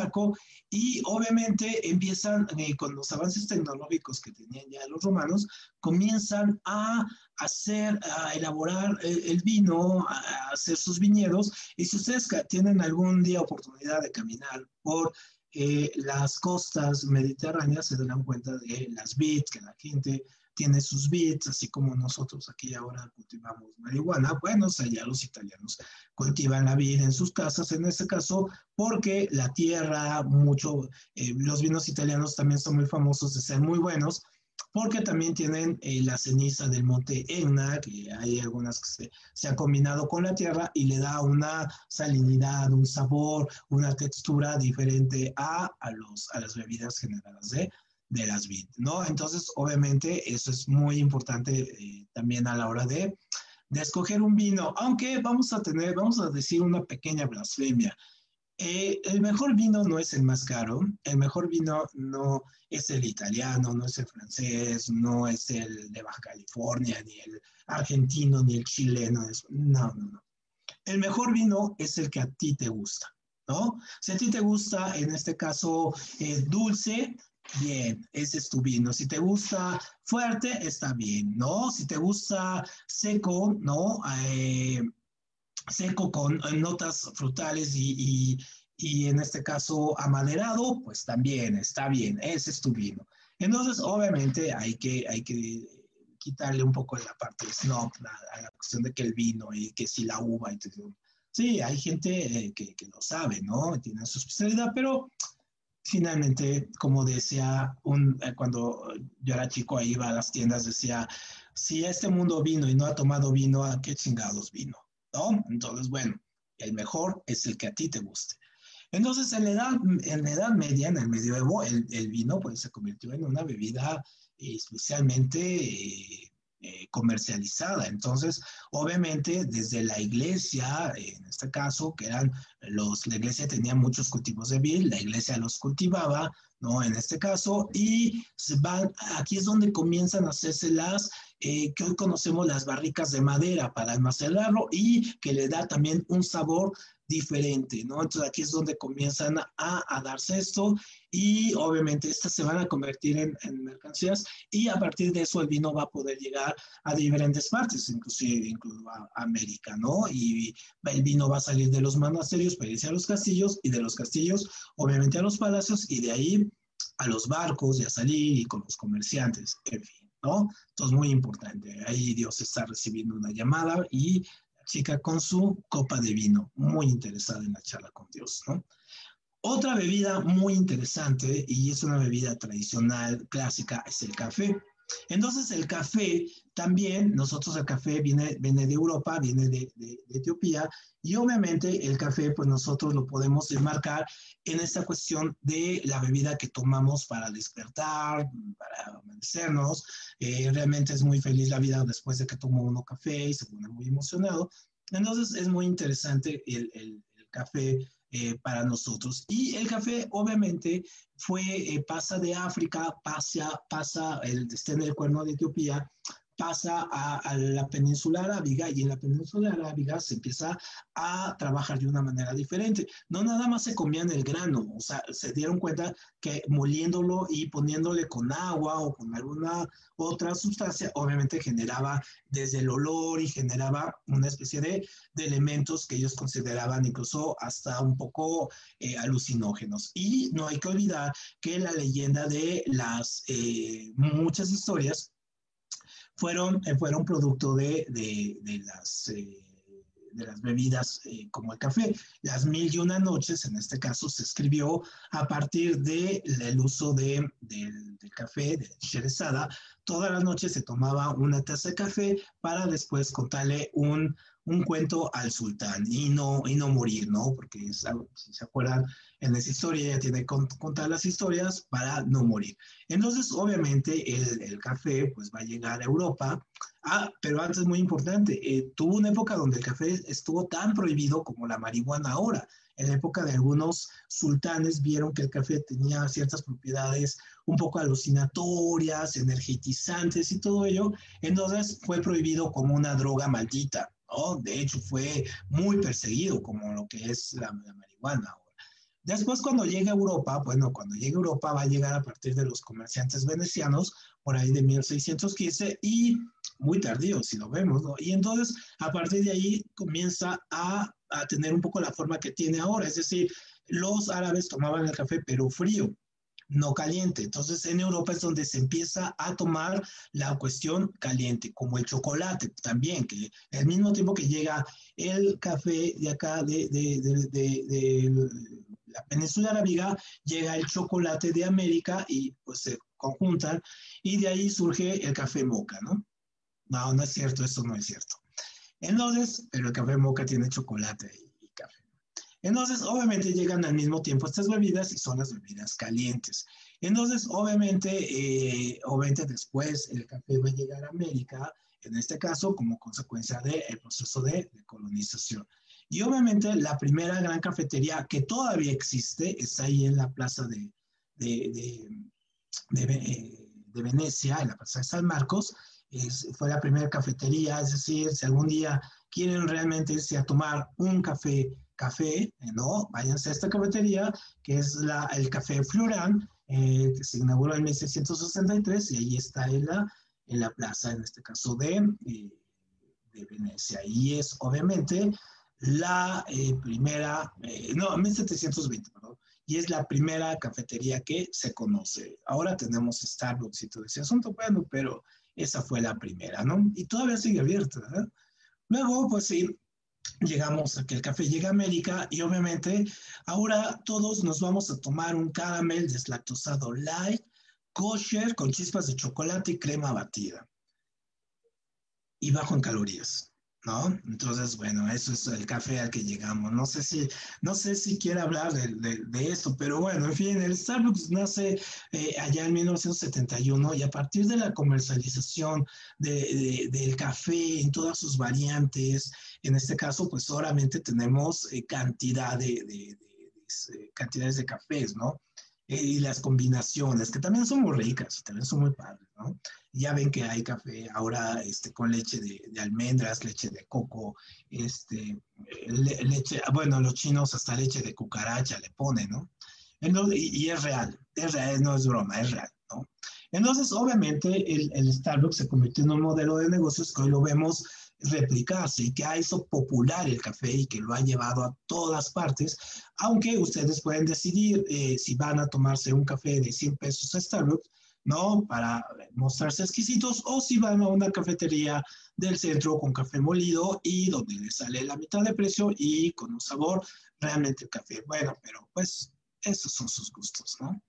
y obviamente empiezan, eh, con los avances tecnológicos que tenían ya los romanos, comienzan a hacer, a elaborar el, vino, a hacer sus viñedos. Y si ustedes tienen algún día oportunidad de caminar por eh, las costas mediterráneas, se darán cuenta de las bits que la gente tiene sus bits, así como nosotros aquí ahora cultivamos marihuana, bueno, o sea, los italianos cultivan la vid en sus casas, en este caso, porque la tierra, mucho, eh, los vinos italianos también son muy famosos de ser muy buenos, porque también tienen eh, la ceniza del monte Etna, que hay algunas que se, se, han combinado con la tierra y le da una salinidad, un sabor, una textura diferente a, a, los, a las bebidas generadas de, de las vid, ¿no? Entonces, obviamente, eso es muy importante eh, también a la hora de, de, escoger un vino, aunque vamos a tener, vamos a decir una pequeña blasfemia. Eh, el mejor vino no es el más caro, el mejor vino no es el italiano, no es el francés, no es el de Baja California, ni el argentino, ni el chileno, no, no, no. El mejor vino es el que a ti te gusta. ¿No? Si a ti te gusta, en este caso, es dulce, bien, ese es tu vino. Si te gusta fuerte, está bien, ¿no? Si te gusta seco, ¿no? Eh, seco con notas frutales y, y, en este caso amaderado, pues también está bien, ese es tu vino. Entonces, obviamente hay que, hay que quitarle un poco la parte snob a, la cuestión de que el vino y que si la uva y todo. Sí, hay gente eh, que, que, lo sabe, ¿no? Tiene su especialidad, pero finalmente, como decía, un, eh, cuando yo era chico, ahí iba a las tiendas, decía, si este mundo vino y no ha tomado vino, ¿a qué chingados vino? ¿No? Entonces, bueno, el mejor es el que a ti te guste. Entonces, en la edad, en la edad media, en el medioevo, el, vino pues, se convirtió en una bebida especialmente eh, eh, comercializada. Entonces, obviamente, desde la iglesia, en este caso, que eran los, la iglesia tenía muchos cultivos de vid, la iglesia los cultivaba, ¿no? En este caso, y se van, aquí es donde comienzan a hacerse las, eh, que hoy conocemos las barricas de madera para almacenarlo y que le da también un sabor diferente, ¿no? Entonces aquí es donde comienzan a, a darse esto y obviamente estas se van a convertir en, en, mercancías y a partir de eso el vino va a poder llegar a diferentes partes, inclusive, incluso a, América, ¿no? Y el vino va a salir de los monasterios para irse a los castillos y de los castillos obviamente a los palacios y de ahí a los barcos y a salir y con los comerciantes, en fin, ¿no? Entonces muy importante, ahí Dios está recibiendo una llamada y chica con su copa de vino, muy interesada en la charla con Dios. Otra bebida muy interesante y es una bebida tradicional, clásica, es el café. Entonces el café también, nosotros el café viene, viene de Europa, viene de, de, de, Etiopía y obviamente el café pues nosotros lo podemos enmarcar en esta cuestión de la bebida que tomamos para despertar, para amanecernos. Eh, realmente es muy feliz la vida después de que toma uno café y se pone muy emocionado. Entonces es muy interesante el, el, el café eh, para nosotros. Y el café, obviamente, fue, eh, pasa de África, pasa, pasa el, está en el cuerno de Etiopía, pasa a, la península arábiga y en la península arábiga se empieza a trabajar de una manera diferente. No nada más se comían el grano, o sea, se dieron cuenta que moliéndolo y poniéndole con agua o con alguna otra sustancia, obviamente generaba desde el olor y generaba una especie de, de elementos que ellos consideraban incluso hasta un poco eh, alucinógenos. Y no hay que olvidar que la leyenda de las eh, muchas historias fueron, eh, fueron producto de, de, de las, eh, de las bebidas eh, como el café. Las mil y una noches, en este caso, se escribió a partir del de uso de, del, del café, de Sherezada. Todas las noches se tomaba una taza de café para después contarle un, un cuento al sultán y no, y no morir, ¿no? Porque si se acuerdan, en esa historia ella tiene que contar las historias para no morir. Entonces, obviamente, el, el café pues va a llegar a Europa. Ah, pero antes, muy importante, eh, tuvo una época donde el café estuvo tan prohibido como la marihuana ahora. En la época de algunos sultanes vieron que el café tenía ciertas propiedades un poco alucinatorias, energetizantes y todo ello. Entonces fue prohibido como una droga maldita. ¿no? De hecho, fue muy perseguido como lo que es la, la marihuana. Después, cuando llegue a Europa, bueno, cuando llegue a Europa va a llegar a partir de los comerciantes venecianos, por ahí de 1615, y muy tardío, si lo vemos, ¿no? Y entonces, a partir de ahí, comienza a, a tener un poco la forma que tiene ahora, es decir, los árabes tomaban el café, pero frío, no caliente. Entonces en Europa es donde se empieza a tomar la cuestión caliente, como el chocolate también, que al mismo tiempo que llega el café de acá, de, de, de, de la península arábiga, llega el chocolate de América y pues se conjuntan y de ahí surge el café moca, ¿no? No, no es cierto, eso no es cierto. Entonces, pero el café moca tiene chocolate y café. Entonces, obviamente llegan al mismo tiempo estas bebidas y son las bebidas calientes. Entonces, obviamente, eh, obviamente después el café va a llegar a América, en este caso como consecuencia del de proceso de, de, colonización. Y obviamente la primera gran cafetería que todavía existe está ahí en la plaza de, de, de, de Venecia, en la plaza de San Marcos, es, fue la primera cafetería, es decir, si algún día quieren realmente irse a tomar un café, café, ¿no? Váyanse a esta cafetería, que es la, el Café Florán, eh, que se inauguró en 1663 y ahí está en la, en la plaza, en este caso de, eh, de Venecia. Y es obviamente la eh, primera, eh, no, 1720, perdón, y es la primera cafetería que se conoce. Ahora tenemos Starbucks y todo ese asunto, bueno, pero esa fue la primera, ¿no? Y todavía sigue abierta, ¿verdad? Luego, pues sí, llegamos a que el café llega a América y obviamente ahora todos nos vamos a tomar un caramel deslactosado light, kosher, con chispas de chocolate y crema batida. Y bajo en calorías. ¿No? Entonces, bueno, eso es el café al que llegamos. No sé si, no sé si quiere hablar de, de, esto, pero bueno, en fin, el Starbucks nace eh, allá en 1971 y a partir de la comercialización de, del café en todas sus variantes, en este caso, pues solamente tenemos eh, cantidad de, cantidades de cafés, ¿no? y las combinaciones, que también son muy ricas, también son muy padres, ¿no? Ya ven que hay café ahora este, con leche de, de almendras, leche de coco, este, le, leche, bueno, los chinos hasta leche de cucaracha le ponen, ¿no? Entonces, y, y, es real, es real, no es broma, es real, ¿no? Entonces, obviamente, el, el Starbucks se convirtió en un modelo de negocios que hoy lo vemos replicarse y que ha hecho popular el café y que lo ha llevado a todas partes, aunque ustedes pueden decidir eh, si van a tomarse un café de 100 pesos a Starbucks, ¿no? Para mostrarse exquisitos o si van a una cafetería del centro con café molido y donde les sale la mitad de precio y con un sabor realmente el café. Bueno, pero pues esos son sus gustos, ¿no?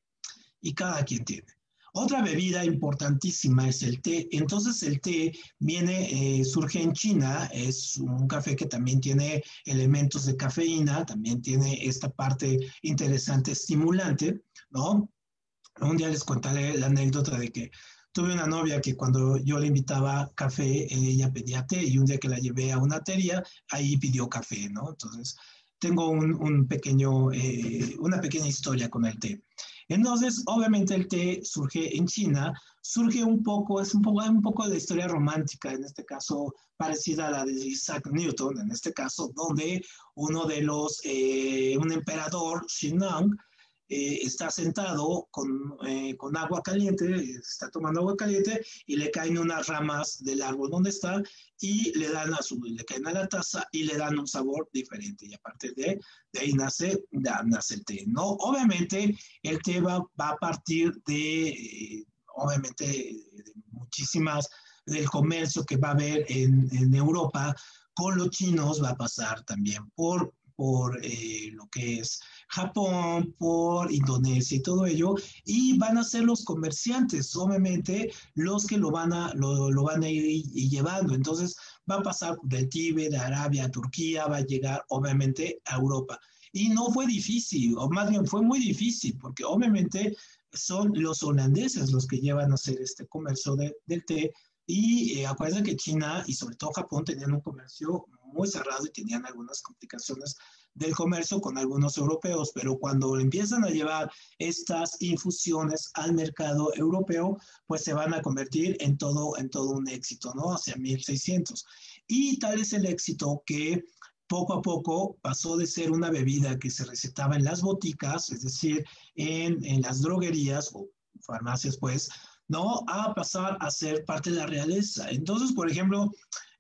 Y cada quien tiene. Otra bebida importantísima es el té. Entonces el té viene, eh, surge en China, es un café que también tiene elementos de cafeína, también tiene esta parte interesante, estimulante, ¿no? Un día les contaré la anécdota de que tuve una novia que cuando yo le invitaba café, ella pedía té y un día que la llevé a una tería, ahí pidió café, ¿no? Entonces tengo un, un pequeño, eh, una pequeña historia con el té. Entonces, obviamente el té surge en China, surge un poco, es un poco, un poco de historia romántica, en este caso parecida a la de Isaac Newton, en este caso, donde uno de los, eh, un emperador, Xinang, eh, está sentado con, eh, con, agua caliente, está tomando agua caliente y le caen unas ramas del árbol donde está y le dan a su, le caen a la taza y le dan un sabor diferente y a partir de, de ahí nace, nace el té. No, obviamente el té va, va a partir de, eh, obviamente, de muchísimas del comercio que va a haber en, en Europa con los chinos va a pasar también por, por eh, lo que es Japón, por Indonesia y todo ello, y van a ser los comerciantes, obviamente, los que lo van a, lo, lo van a ir llevando. Entonces, va a pasar del Tíbet, de Arabia, a Turquía, va a llegar, obviamente, a Europa. Y no fue difícil, o más bien fue muy difícil, porque obviamente son los holandeses los que llevan a hacer este comercio de, del té. Y eh, acuérdense que China y sobre todo Japón tenían un comercio muy cerrado y tenían algunas complicaciones del comercio con algunos europeos, pero cuando empiezan a llevar estas infusiones al mercado europeo, pues se van a convertir en todo, en todo un éxito, ¿no? Hacia 1600. Y tal es el éxito que poco a poco pasó de ser una bebida que se recetaba en las boticas, es decir, en, en las droguerías o farmacias, pues, ¿no? A pasar a ser parte de la realeza. Entonces, por ejemplo,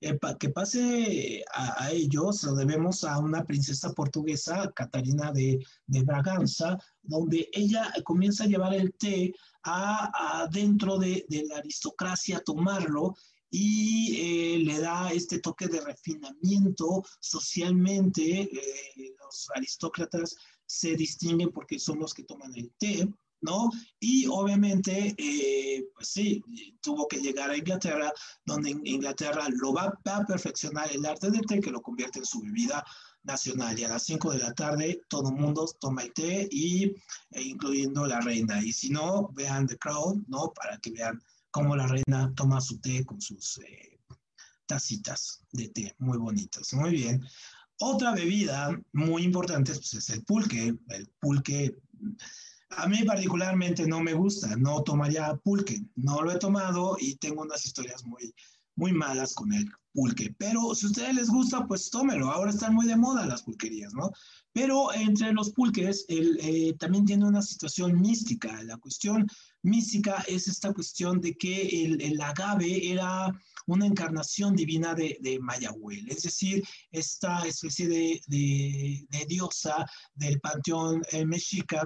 eh, que pase a, a, ellos, lo debemos a una princesa portuguesa, Catarina de, de Braganza, donde ella comienza a llevar el té a, a dentro de, de, la aristocracia, tomarlo y eh, le da este toque de refinamiento socialmente. Eh, los aristócratas se distinguen porque son los que toman el té. ¿No? Y obviamente, eh, pues sí, tuvo que llegar a Inglaterra, donde Inglaterra lo va, a perfeccionar el arte del té, que lo convierte en su bebida nacional. Y a las 5 de la tarde todo mundo toma el té, y, e incluyendo la reina. Y si no, vean The Crown, ¿no? Para que vean cómo la reina toma su té con sus eh, tacitas de té, muy bonitas. Muy bien. Otra bebida muy importante pues, es el pulque. El pulque a mí particularmente no me gusta, no tomaría pulque, no lo he tomado y tengo unas historias muy, muy malas con el pulque. Pero si a ustedes les gusta, pues tómelo. Ahora están muy de moda las pulquerías, ¿no? Pero entre los pulques el, eh, también tiene una situación mística. La cuestión mística es esta cuestión de que el, el agave era una encarnación divina de, de Mayahuel, es decir, esta especie de, de, de diosa del panteón eh, mexica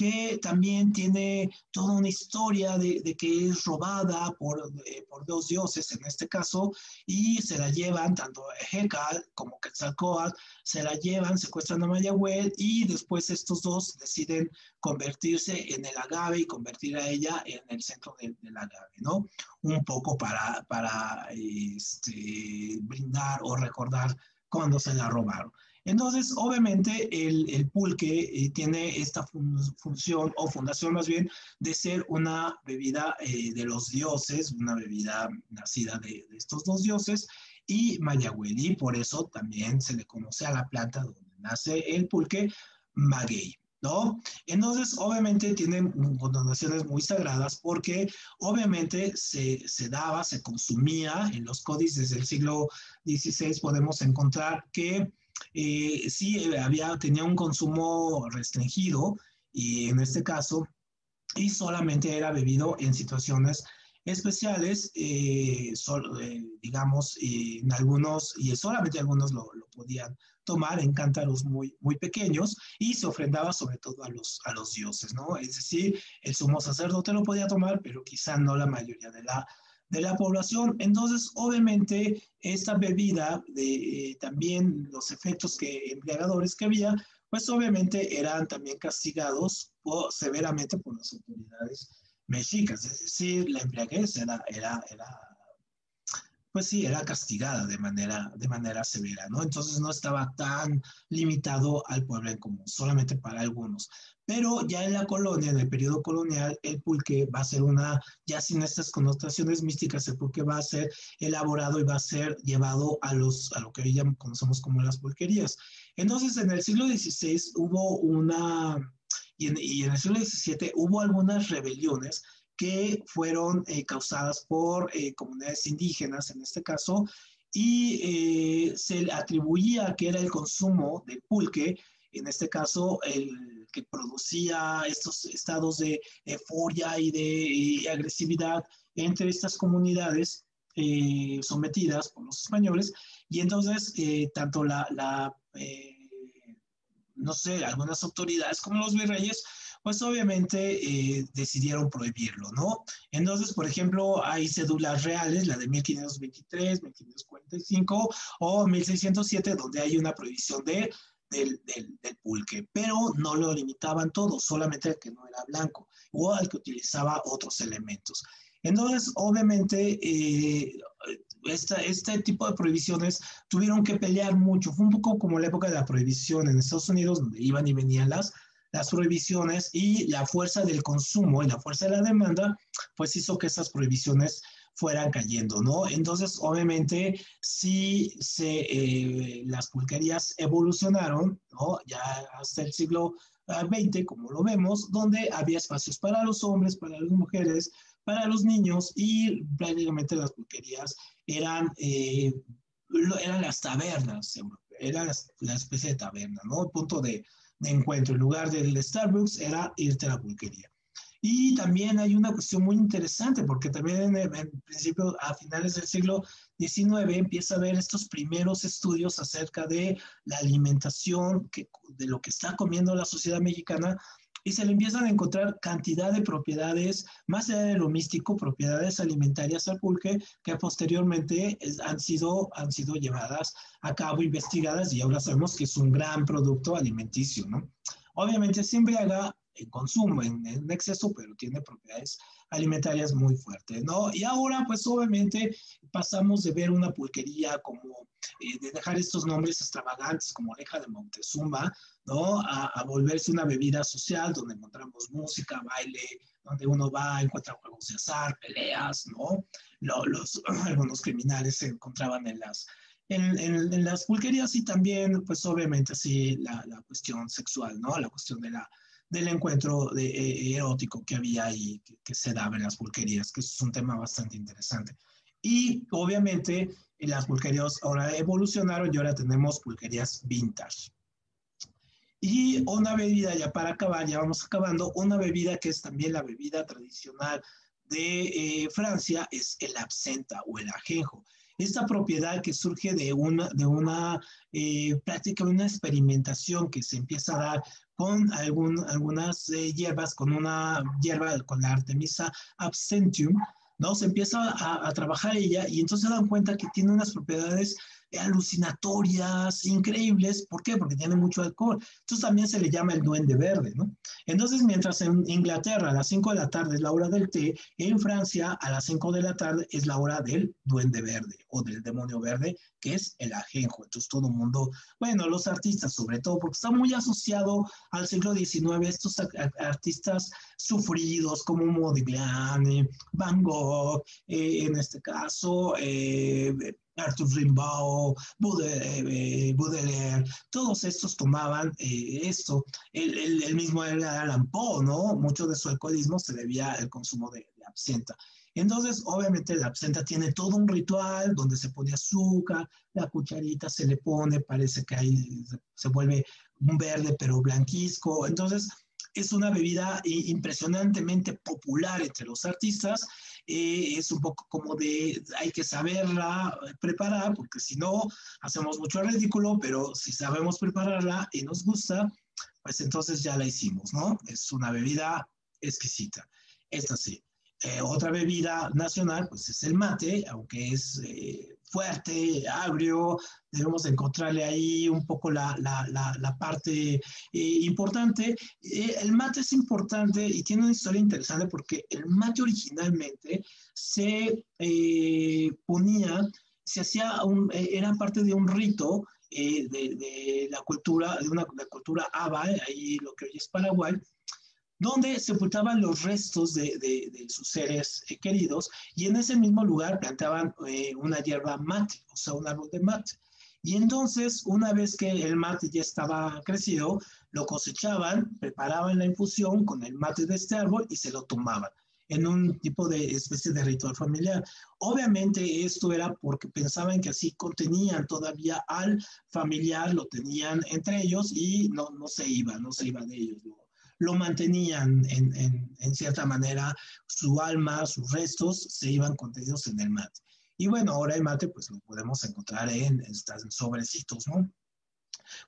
que también tiene toda una historia de, que es robada por, eh, por, dos dioses en este caso y se la llevan, tanto Hekal como Quetzalcóatl, se la llevan, secuestran a Mayahuel y después estos dos deciden convertirse en el agave y convertir a ella en el centro del, del agave, ¿no? Un poco para, para este, brindar o recordar cuando se la robaron. Entonces, obviamente, el, el pulque eh, tiene esta fun función, o fundación más bien, de ser una bebida eh, de los dioses, una bebida nacida de, estos dos dioses, y Mayahueli, por eso también se le conoce a la planta donde nace el pulque, maguey. ¿No? Entonces, obviamente tienen connotaciones muy sagradas porque obviamente se, daba, se consumía en los códices del siglo XVI, podemos encontrar que eh, sí eh, había, tenía un consumo restringido y en este caso, y solamente era bebido en situaciones especiales, eh, sol, eh, digamos, en algunos, y solamente algunos lo, lo, podían tomar en cántaros muy, muy pequeños y se ofrendaba sobre todo a los, a los dioses, ¿no? Es decir, el sumo sacerdote lo podía tomar, pero quizá no la mayoría de la, de la población. Entonces, obviamente, esta bebida, de, eh, también los efectos que, embriagadores que había, pues obviamente eran también castigados por, severamente por las autoridades mexicas. Es decir, la embriaguez era, era, era pues sí, era castigada de manera, de manera severa, ¿no? Entonces no estaba tan limitado al pueblo en común, solamente para algunos. Pero ya en la colonia, en el periodo colonial, el pulque va a ser una, ya sin estas connotaciones místicas, el pulque va a ser elaborado y va a ser llevado a, los, a lo que hoy ya conocemos como las pulquerías. Entonces, en el siglo XVI hubo una, y en, y en el siglo XVII hubo algunas rebeliones que fueron eh, causadas por eh, comunidades indígenas en este caso, y eh, se atribuía que era el consumo del pulque, en este caso el que producía estos estados de euforia y de agresividad entre estas comunidades eh, sometidas por los españoles, y entonces eh, tanto la, la no sé, algunas autoridades como los virreyes pues obviamente eh, decidieron prohibirlo, ¿no? Entonces, por ejemplo, hay cédulas reales, la de 1523, 1545 o 1607, donde hay una prohibición de, del, del, del pulque, pero no lo limitaban todo, solamente al que no era blanco o al que utilizaba otros elementos. Entonces, obviamente, eh, esta, este tipo de prohibiciones tuvieron que pelear mucho. Fue un poco como la época de la prohibición en Estados Unidos, donde iban y venían las, las prohibiciones y la fuerza del consumo y la fuerza de la demanda, pues hizo que esas prohibiciones fueran cayendo, ¿no? Entonces, obviamente, sí se, eh, las pulquerías evolucionaron, ¿no? Ya hasta el siglo XX, como lo vemos, donde había espacios para los hombres, para las mujeres, para los niños y prácticamente las pulquerías eran, eh, eran las tabernas, era la, especie de taberna, ¿no? Punto de encuentro. En lugar del Starbucks era irte a la pulquería. Y también hay una cuestión muy interesante, porque también en, en, principio, a finales del siglo XIX, empieza a haber estos primeros estudios acerca de la alimentación, que, de lo que está comiendo la sociedad mexicana, y se le empiezan a encontrar cantidad de propiedades, más allá de lo místico, propiedades alimentarias al pulque, que posteriormente han, sido, han sido llevadas a cabo, investigadas, y ahora sabemos que es un gran producto alimenticio, ¿no? Obviamente se embriaga en consumo, en, en, exceso, pero tiene propiedades alimentarias muy fuertes, ¿no? Y ahora, pues obviamente pasamos de ver una pulquería como, eh, de dejar estos nombres extravagantes como Oreja de Montezuma, ¿no? A, a, volverse una bebida social donde encontramos música, baile, donde uno va, encuentra juegos de azar, peleas, ¿no? Los, los *clears throat* algunos criminales se encontraban en las, en, en, en, las pulquerías y también, pues obviamente, sí, la, la cuestión sexual, ¿no? La cuestión de la del encuentro de, eh, erótico que había ahí, que, que, se daba en las pulquerías, que es un tema bastante interesante. Y obviamente las pulquerías ahora evolucionaron y ahora tenemos pulquerías vintage. Y una bebida, ya para acabar, ya vamos acabando, una bebida que es también la bebida tradicional de eh, Francia es el absenta o el ajenjo. Esta propiedad que surge de una, de una eh, práctica, una experimentación que se empieza a dar con algunas eh, hierbas, con una hierba, con la Artemisa absentium, ¿no? Se empieza a, trabajar ella y entonces se dan cuenta que tiene unas propiedades alucinatorias, increíbles. ¿Por qué? Porque tiene mucho alcohol. Entonces también se le llama el duende verde, ¿no? Entonces, mientras en Inglaterra a las 5 de la tarde es la hora del té, en Francia a las 5 de la tarde es la hora del duende verde o del demonio verde, que es el ajenjo. Entonces todo el mundo, bueno, los artistas sobre todo, porque está muy asociado al siglo XIX, estos artistas sufridos como Modigliani, Van Gogh, eh, en este caso, eh, Arthur Rimbaud, Baudelaire, Baudelaire, todos estos tomaban eh, esto. El, el, el, mismo Alan Poe, ¿no? Mucho de su alcoholismo se debía al consumo de, de, absenta. Entonces, obviamente, la absenta tiene todo un ritual donde se pone azúcar, la cucharita se le pone, parece que ahí se vuelve un verde pero blanquisco. Entonces, es una bebida impresionantemente popular entre los artistas eh, es un poco como de, hay que saberla preparar, porque si no, hacemos mucho ridículo, pero si sabemos prepararla y nos gusta, pues entonces ya la hicimos, ¿no? Es una bebida exquisita. Esta sí. Eh, otra bebida nacional, pues es el mate, aunque es eh, fuerte, agrio, debemos encontrarle ahí un poco la, la, la, la parte eh, importante. Eh, el mate es importante y tiene una historia interesante porque el mate originalmente se eh, ponía, se hacía, un, era parte de un rito de, de, la cultura, de una la cultura aba, ahí lo que hoy es Paraguay, donde sepultaban los restos de, de, de sus seres eh, queridos y en ese mismo lugar plantaban eh, una hierba mate, o sea, un árbol de mate. Y entonces, una vez que el mate ya estaba crecido, lo cosechaban, preparaban la infusión con el mate de este árbol y se lo tomaban en un tipo de especie de ritual familiar. Obviamente esto era porque pensaban que así contenían todavía al familiar, lo tenían entre ellos y no, no se iba, no se iba de ellos. Lo mantenían en, en, cierta manera, su alma, sus restos se iban contenidos en el mate. Y bueno, ahora el mate pues lo podemos encontrar en, en sobrecitos, ¿no?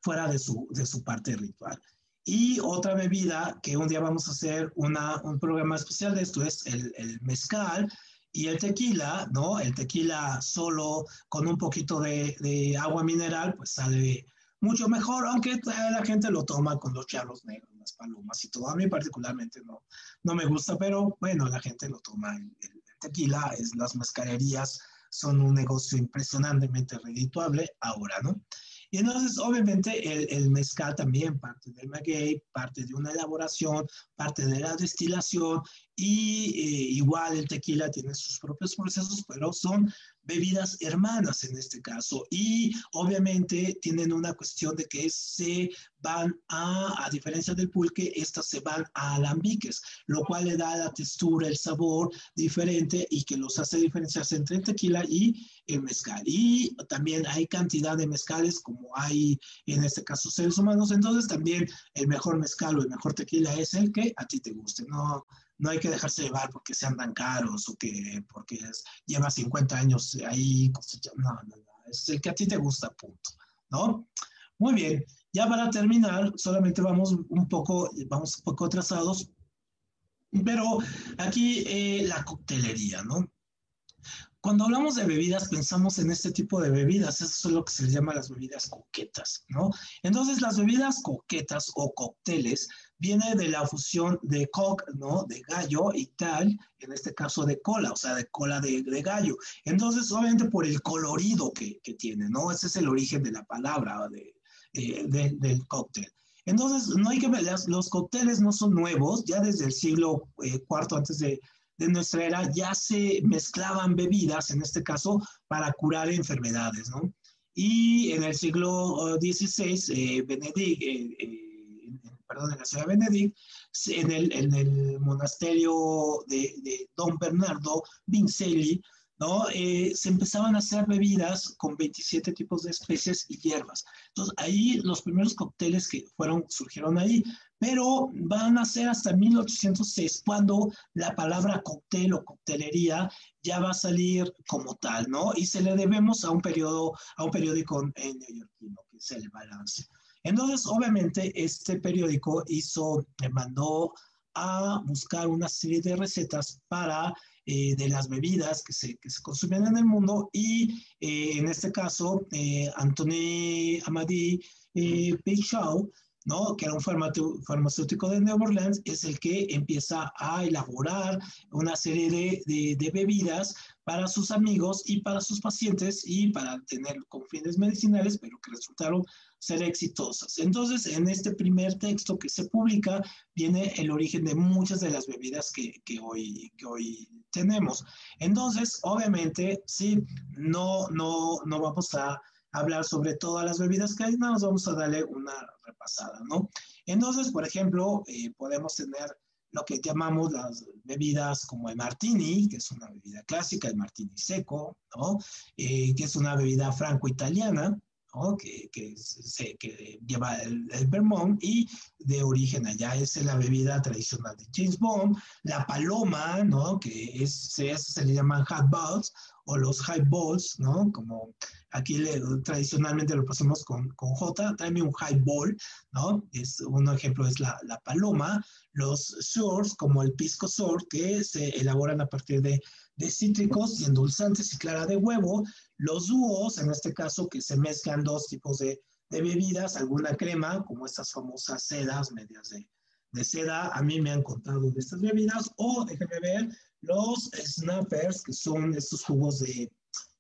Fuera de su, de su parte ritual. Y otra bebida que un día vamos a hacer una, un programa especial de esto es el, el mezcal y el tequila, ¿no? El tequila solo con un poquito de, de, agua mineral, pues sale mucho mejor, aunque la gente lo toma con los charros negros, las palomas y todo. A mí particularmente no, no me gusta, pero bueno, la gente lo toma. El, el tequila, es, las mezcalerías son un negocio impresionantemente redituable ahora, ¿no? Y entonces, obviamente, el, el, mezcal también parte del maguey, parte de una elaboración, parte de la destilación, y eh, igual el tequila tiene sus propios procesos, pero son bebidas hermanas en este caso. Y obviamente tienen una cuestión de que se van a, a diferencia del pulque, estas se van a alambiques, lo cual le da la textura, el sabor diferente y que los hace diferenciarse entre el tequila y el mezcal. Y también hay cantidad de mezcales como hay en este caso seres humanos, entonces también el mejor mezcal o el mejor tequila es el que a ti te guste, no no hay que dejarse llevar porque sean tan caros o que porque lleva 50 años ahí No, no, no, es el que a ti te gusta, punto, ¿no? Muy bien, ya para terminar, solamente vamos un poco, vamos un poco atrasados, pero aquí eh, la coctelería, ¿no? Cuando hablamos de bebidas, pensamos en este tipo de bebidas, eso es lo que se llama las bebidas coquetas, ¿no? Entonces, las bebidas coquetas o cócteles viene de la fusión de coq, ¿no? De gallo y tal, en este caso de cola, o sea, de cola de, gallo. Entonces, obviamente por el colorido que, tiene, ¿no? Ese es el origen de la palabra de, del cóctel. Entonces, no hay que ver, los cócteles no son nuevos, ya desde el siglo IV eh, antes de, de nuestra era ya se mezclaban bebidas, en este caso, para curar enfermedades, ¿no? Y en el siglo XVI, eh, Benedict, eh, eh, perdón, en la ciudad Benedict, en el, en el monasterio de, de, Don Bernardo Vincelli, ¿no? Eh, se empezaban a hacer bebidas con 27 tipos de especies y hierbas. Entonces, ahí los primeros cócteles que fueron, surgieron ahí, pero van a ser hasta 1806 cuando la palabra cóctel o coctelería ya va a salir como tal, ¿no? Y se le debemos a un periodo, a un periódico en neoyorquino, que es el Balance. Entonces, obviamente, este periódico hizo, mandó a buscar una serie de recetas para eh, de las bebidas que se, que se, consumen en el mundo y eh, en este caso eh, Anthony Amadi Peixau ¿no? que era un farmacéutico de Nueva Orleans, es el que empieza a elaborar una serie de, de, de, bebidas para sus amigos y para sus pacientes y para tener con fines medicinales, pero que resultaron ser exitosas. Entonces, en este primer texto que se publica, viene el origen de muchas de las bebidas que, que hoy, que hoy tenemos. Entonces, obviamente, sí, no, no, no vamos a hablar sobre todas las bebidas que hay, nada vamos a darle una repasada, ¿no? Entonces, por ejemplo, eh, podemos tener lo que llamamos las bebidas como el martini, que es una bebida clásica, el martini seco, ¿no? Eh, que es una bebida franco-italiana, ¿no? que, que, se, que, lleva el, el, Vermont y de origen allá es la bebida tradicional de James Bond, la paloma, ¿no? que es, se, se le llaman hot balls o los high balls, ¿no? como aquí le, tradicionalmente lo pasamos con, con J, tráeme un high ball, ¿no? Es, un ejemplo es la, la paloma, los sours como el pisco sour que se elaboran a partir de, de cítricos y endulzantes y clara de huevo, los dúos, en este caso, que se mezclan dos tipos de, bebidas, alguna crema, como estas famosas sedas, medias de, seda, a mí me han contado de estas bebidas, o déjenme ver, los snappers, que son estos jugos de,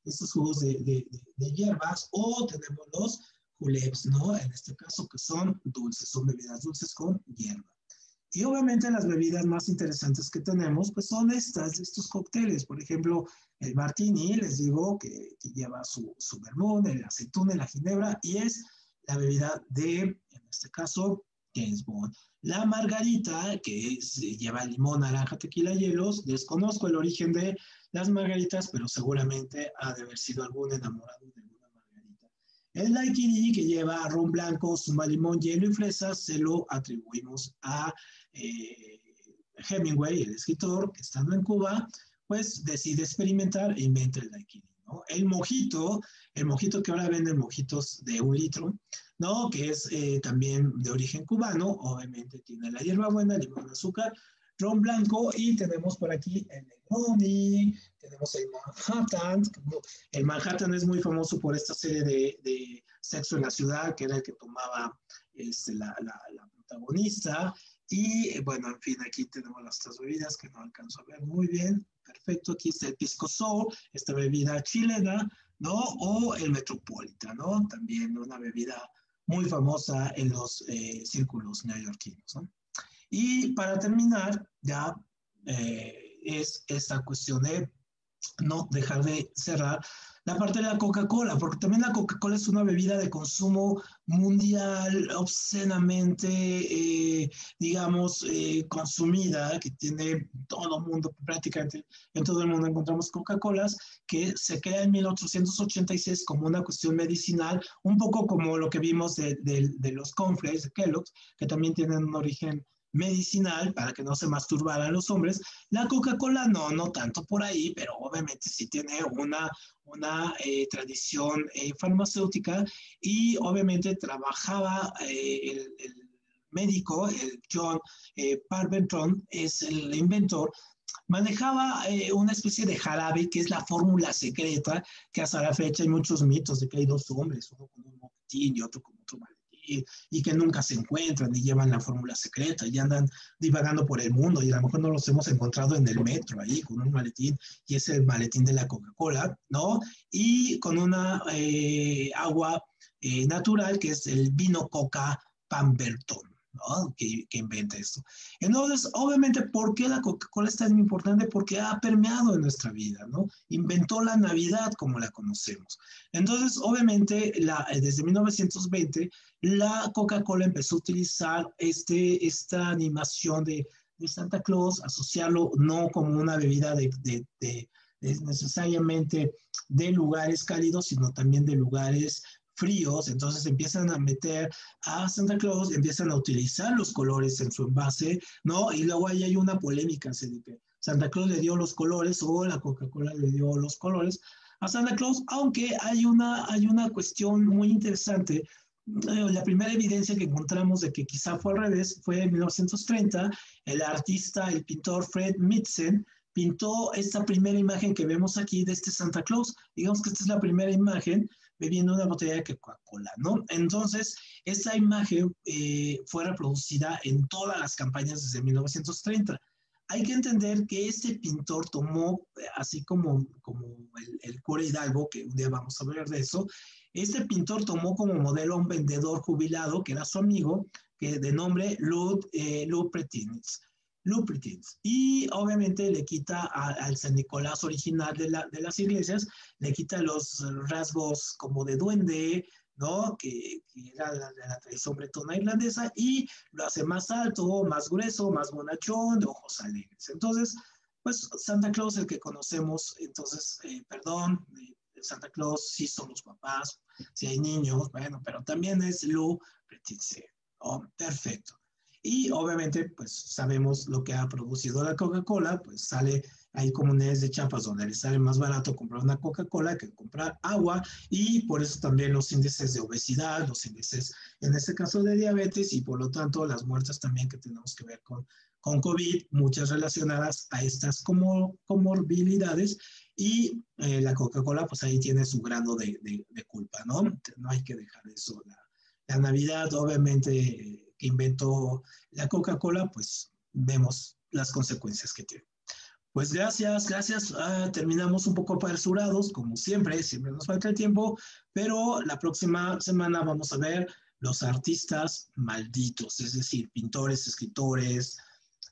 estos jugos de, de, hierbas, o tenemos los juleps, ¿no? En este caso, que son dulces, son bebidas dulces con hierba. Y obviamente las bebidas más interesantes que tenemos, pues son estas, estos cócteles. Por ejemplo, el martini, les digo, que, que lleva su, su vermouth, el aceituna, la ginebra, y es la bebida de, en este caso, James Bond. La margarita, que es, lleva limón, naranja, tequila, hielos. Desconozco el origen de las margaritas, pero seguramente ha de haber sido algún enamorado de alguna margarita. El daiquiri, que lleva ron blanco, zumba, limón, hielo y fresas, se lo atribuimos a eh, Hemingway, el escritor, que estando en Cuba, pues decide experimentar e inventa el daiquiri. ¿no? El mojito, el mojito que ahora venden mojitos de un litro, ¿no? Que es eh, también de origen cubano, obviamente tiene la hierbabuena, limón, azúcar, ron blanco y tenemos por aquí el Negroni, tenemos el Manhattan. El Manhattan es muy famoso por esta serie de, de Sexo en la Ciudad, que era el que tomaba este, la, la, la, protagonista. Y bueno, en fin, aquí tenemos las tres bebidas que no alcanzo a ver muy bien. Perfecto, aquí está el Pisco Sour, esta bebida chilena, ¿no? O el Metropolitan, ¿no? También una bebida muy famosa en los eh, círculos neoyorquinos, ¿no? Y para terminar, ya eh, es esta cuestión de no dejar de cerrar la parte de la Coca-Cola, porque también la Coca-Cola es una bebida de consumo mundial obscenamente, eh, digamos, eh, consumida, que tiene todo el mundo, prácticamente en todo el mundo encontramos Coca-Colas, que se crea en 1886 como una cuestión medicinal, un poco como lo que vimos de, los cornflakes de Kellogg's, que también tienen un origen medicinal para que no se masturbaran los hombres. La Coca-Cola no, no tanto por ahí, pero obviamente sí tiene una, una eh, tradición eh, farmacéutica y obviamente trabajaba eh, el, el, médico, el John Parventron, es el inventor, manejaba eh, una especie de jarabe que es la fórmula secreta, que hasta la fecha hay muchos mitos de que hay dos hombres, uno con un motín y otro con otro maletín y, que nunca se encuentran y llevan la fórmula secreta y andan divagando por el mundo y a lo mejor no los hemos encontrado en el metro ahí con un maletín y es el maletín de la Coca-Cola, ¿no? Y con una eh, agua eh, natural que es el vino Coca Pamberton. ¿No? que, que, inventa esto. Entonces, obviamente, ¿por qué la Coca-Cola es tan importante? Porque ha permeado en nuestra vida, ¿no? Inventó la Navidad como la conocemos. Entonces, obviamente, la, desde 1920, la Coca-Cola empezó a utilizar este, esta animación de, de, Santa Claus, asociarlo no como una bebida de, de, de necesariamente de lugares cálidos, sino también de lugares fríos, entonces empiezan a meter a Santa Claus, empiezan a utilizar los colores en su envase, ¿no? Y luego ahí hay una polémica. Santa Claus le dio los colores o la Coca-Cola le dio los colores a Santa Claus, aunque hay una, hay una cuestión muy interesante. La primera evidencia que encontramos de que quizá fue al revés fue en 1930, el artista, el pintor Fred Mitzen, pintó esta primera imagen que vemos aquí de este Santa Claus. Digamos que esta es la primera imagen bebiendo una botella de Coca-Cola, ¿no? Entonces, esa imagen eh, fue reproducida en todas las campañas desde 1930. Hay que entender que este pintor tomó, así como, como el, el cura Hidalgo, que un día vamos a hablar de eso, este pintor tomó como modelo a un vendedor jubilado, que era su amigo, que de nombre Lud, eh, Lud. Lupritins. Y obviamente le quita al San Nicolás original de, la, de, las iglesias, le quita los rasgos como de duende, ¿no? Que, que era la, la, tradición bretona irlandesa, y lo hace más alto, más grueso, más bonachón, de ojos alegres. Entonces, pues Santa Claus, el que conocemos, entonces, eh, perdón, eh, Santa Claus sí son los papás, si hay niños, bueno, pero también es Lupritins. ¿no? Perfecto. Y obviamente, pues sabemos lo que ha producido la Coca-Cola, pues sale, hay comunidades de Chiapas donde les sale más barato comprar una Coca-Cola que comprar agua y por eso también los índices de obesidad, los índices, en este caso de diabetes y por lo tanto las muertes también que tenemos que ver con, con COVID, muchas relacionadas a estas como, comorbilidades y eh, la Coca-Cola pues ahí tiene su grado de, de, de, culpa, ¿no? No hay que dejar eso. La, la Navidad obviamente que inventó la Coca-Cola, pues vemos las consecuencias que tiene. Pues gracias, gracias. Ah, terminamos un poco apresurados, como siempre, siempre nos falta el tiempo, pero la próxima semana vamos a ver los artistas malditos, es decir, pintores, escritores,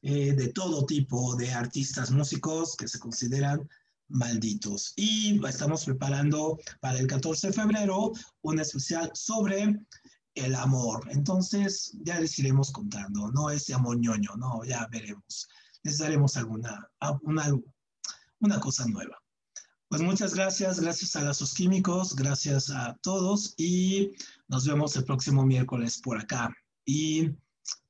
eh, de todo tipo de artistas músicos que se consideran malditos. Y estamos preparando para el 14 de febrero un especial sobre el amor. Entonces, ya les iremos contando, no ese amor ñoño, no, ya veremos. Les daremos alguna, una, una cosa nueva. Pues muchas gracias, gracias a Lazos Químicos, gracias a todos y nos vemos el próximo miércoles por acá. Y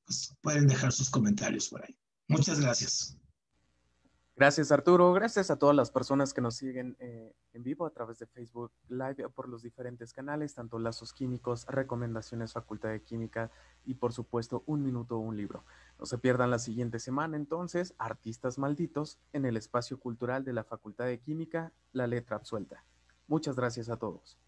pues, pueden dejar sus comentarios por ahí. Muchas gracias. Gracias Arturo, gracias a todas las personas que nos siguen eh, en vivo a través de Facebook Live por los diferentes canales, tanto Lazos Químicos, Recomendaciones Facultad de Química y por supuesto Un Minuto Un Libro. No se pierdan la siguiente semana entonces, Artistas Malditos en el espacio cultural de la Facultad de Química, La Letra Absuelta. Muchas gracias a todos.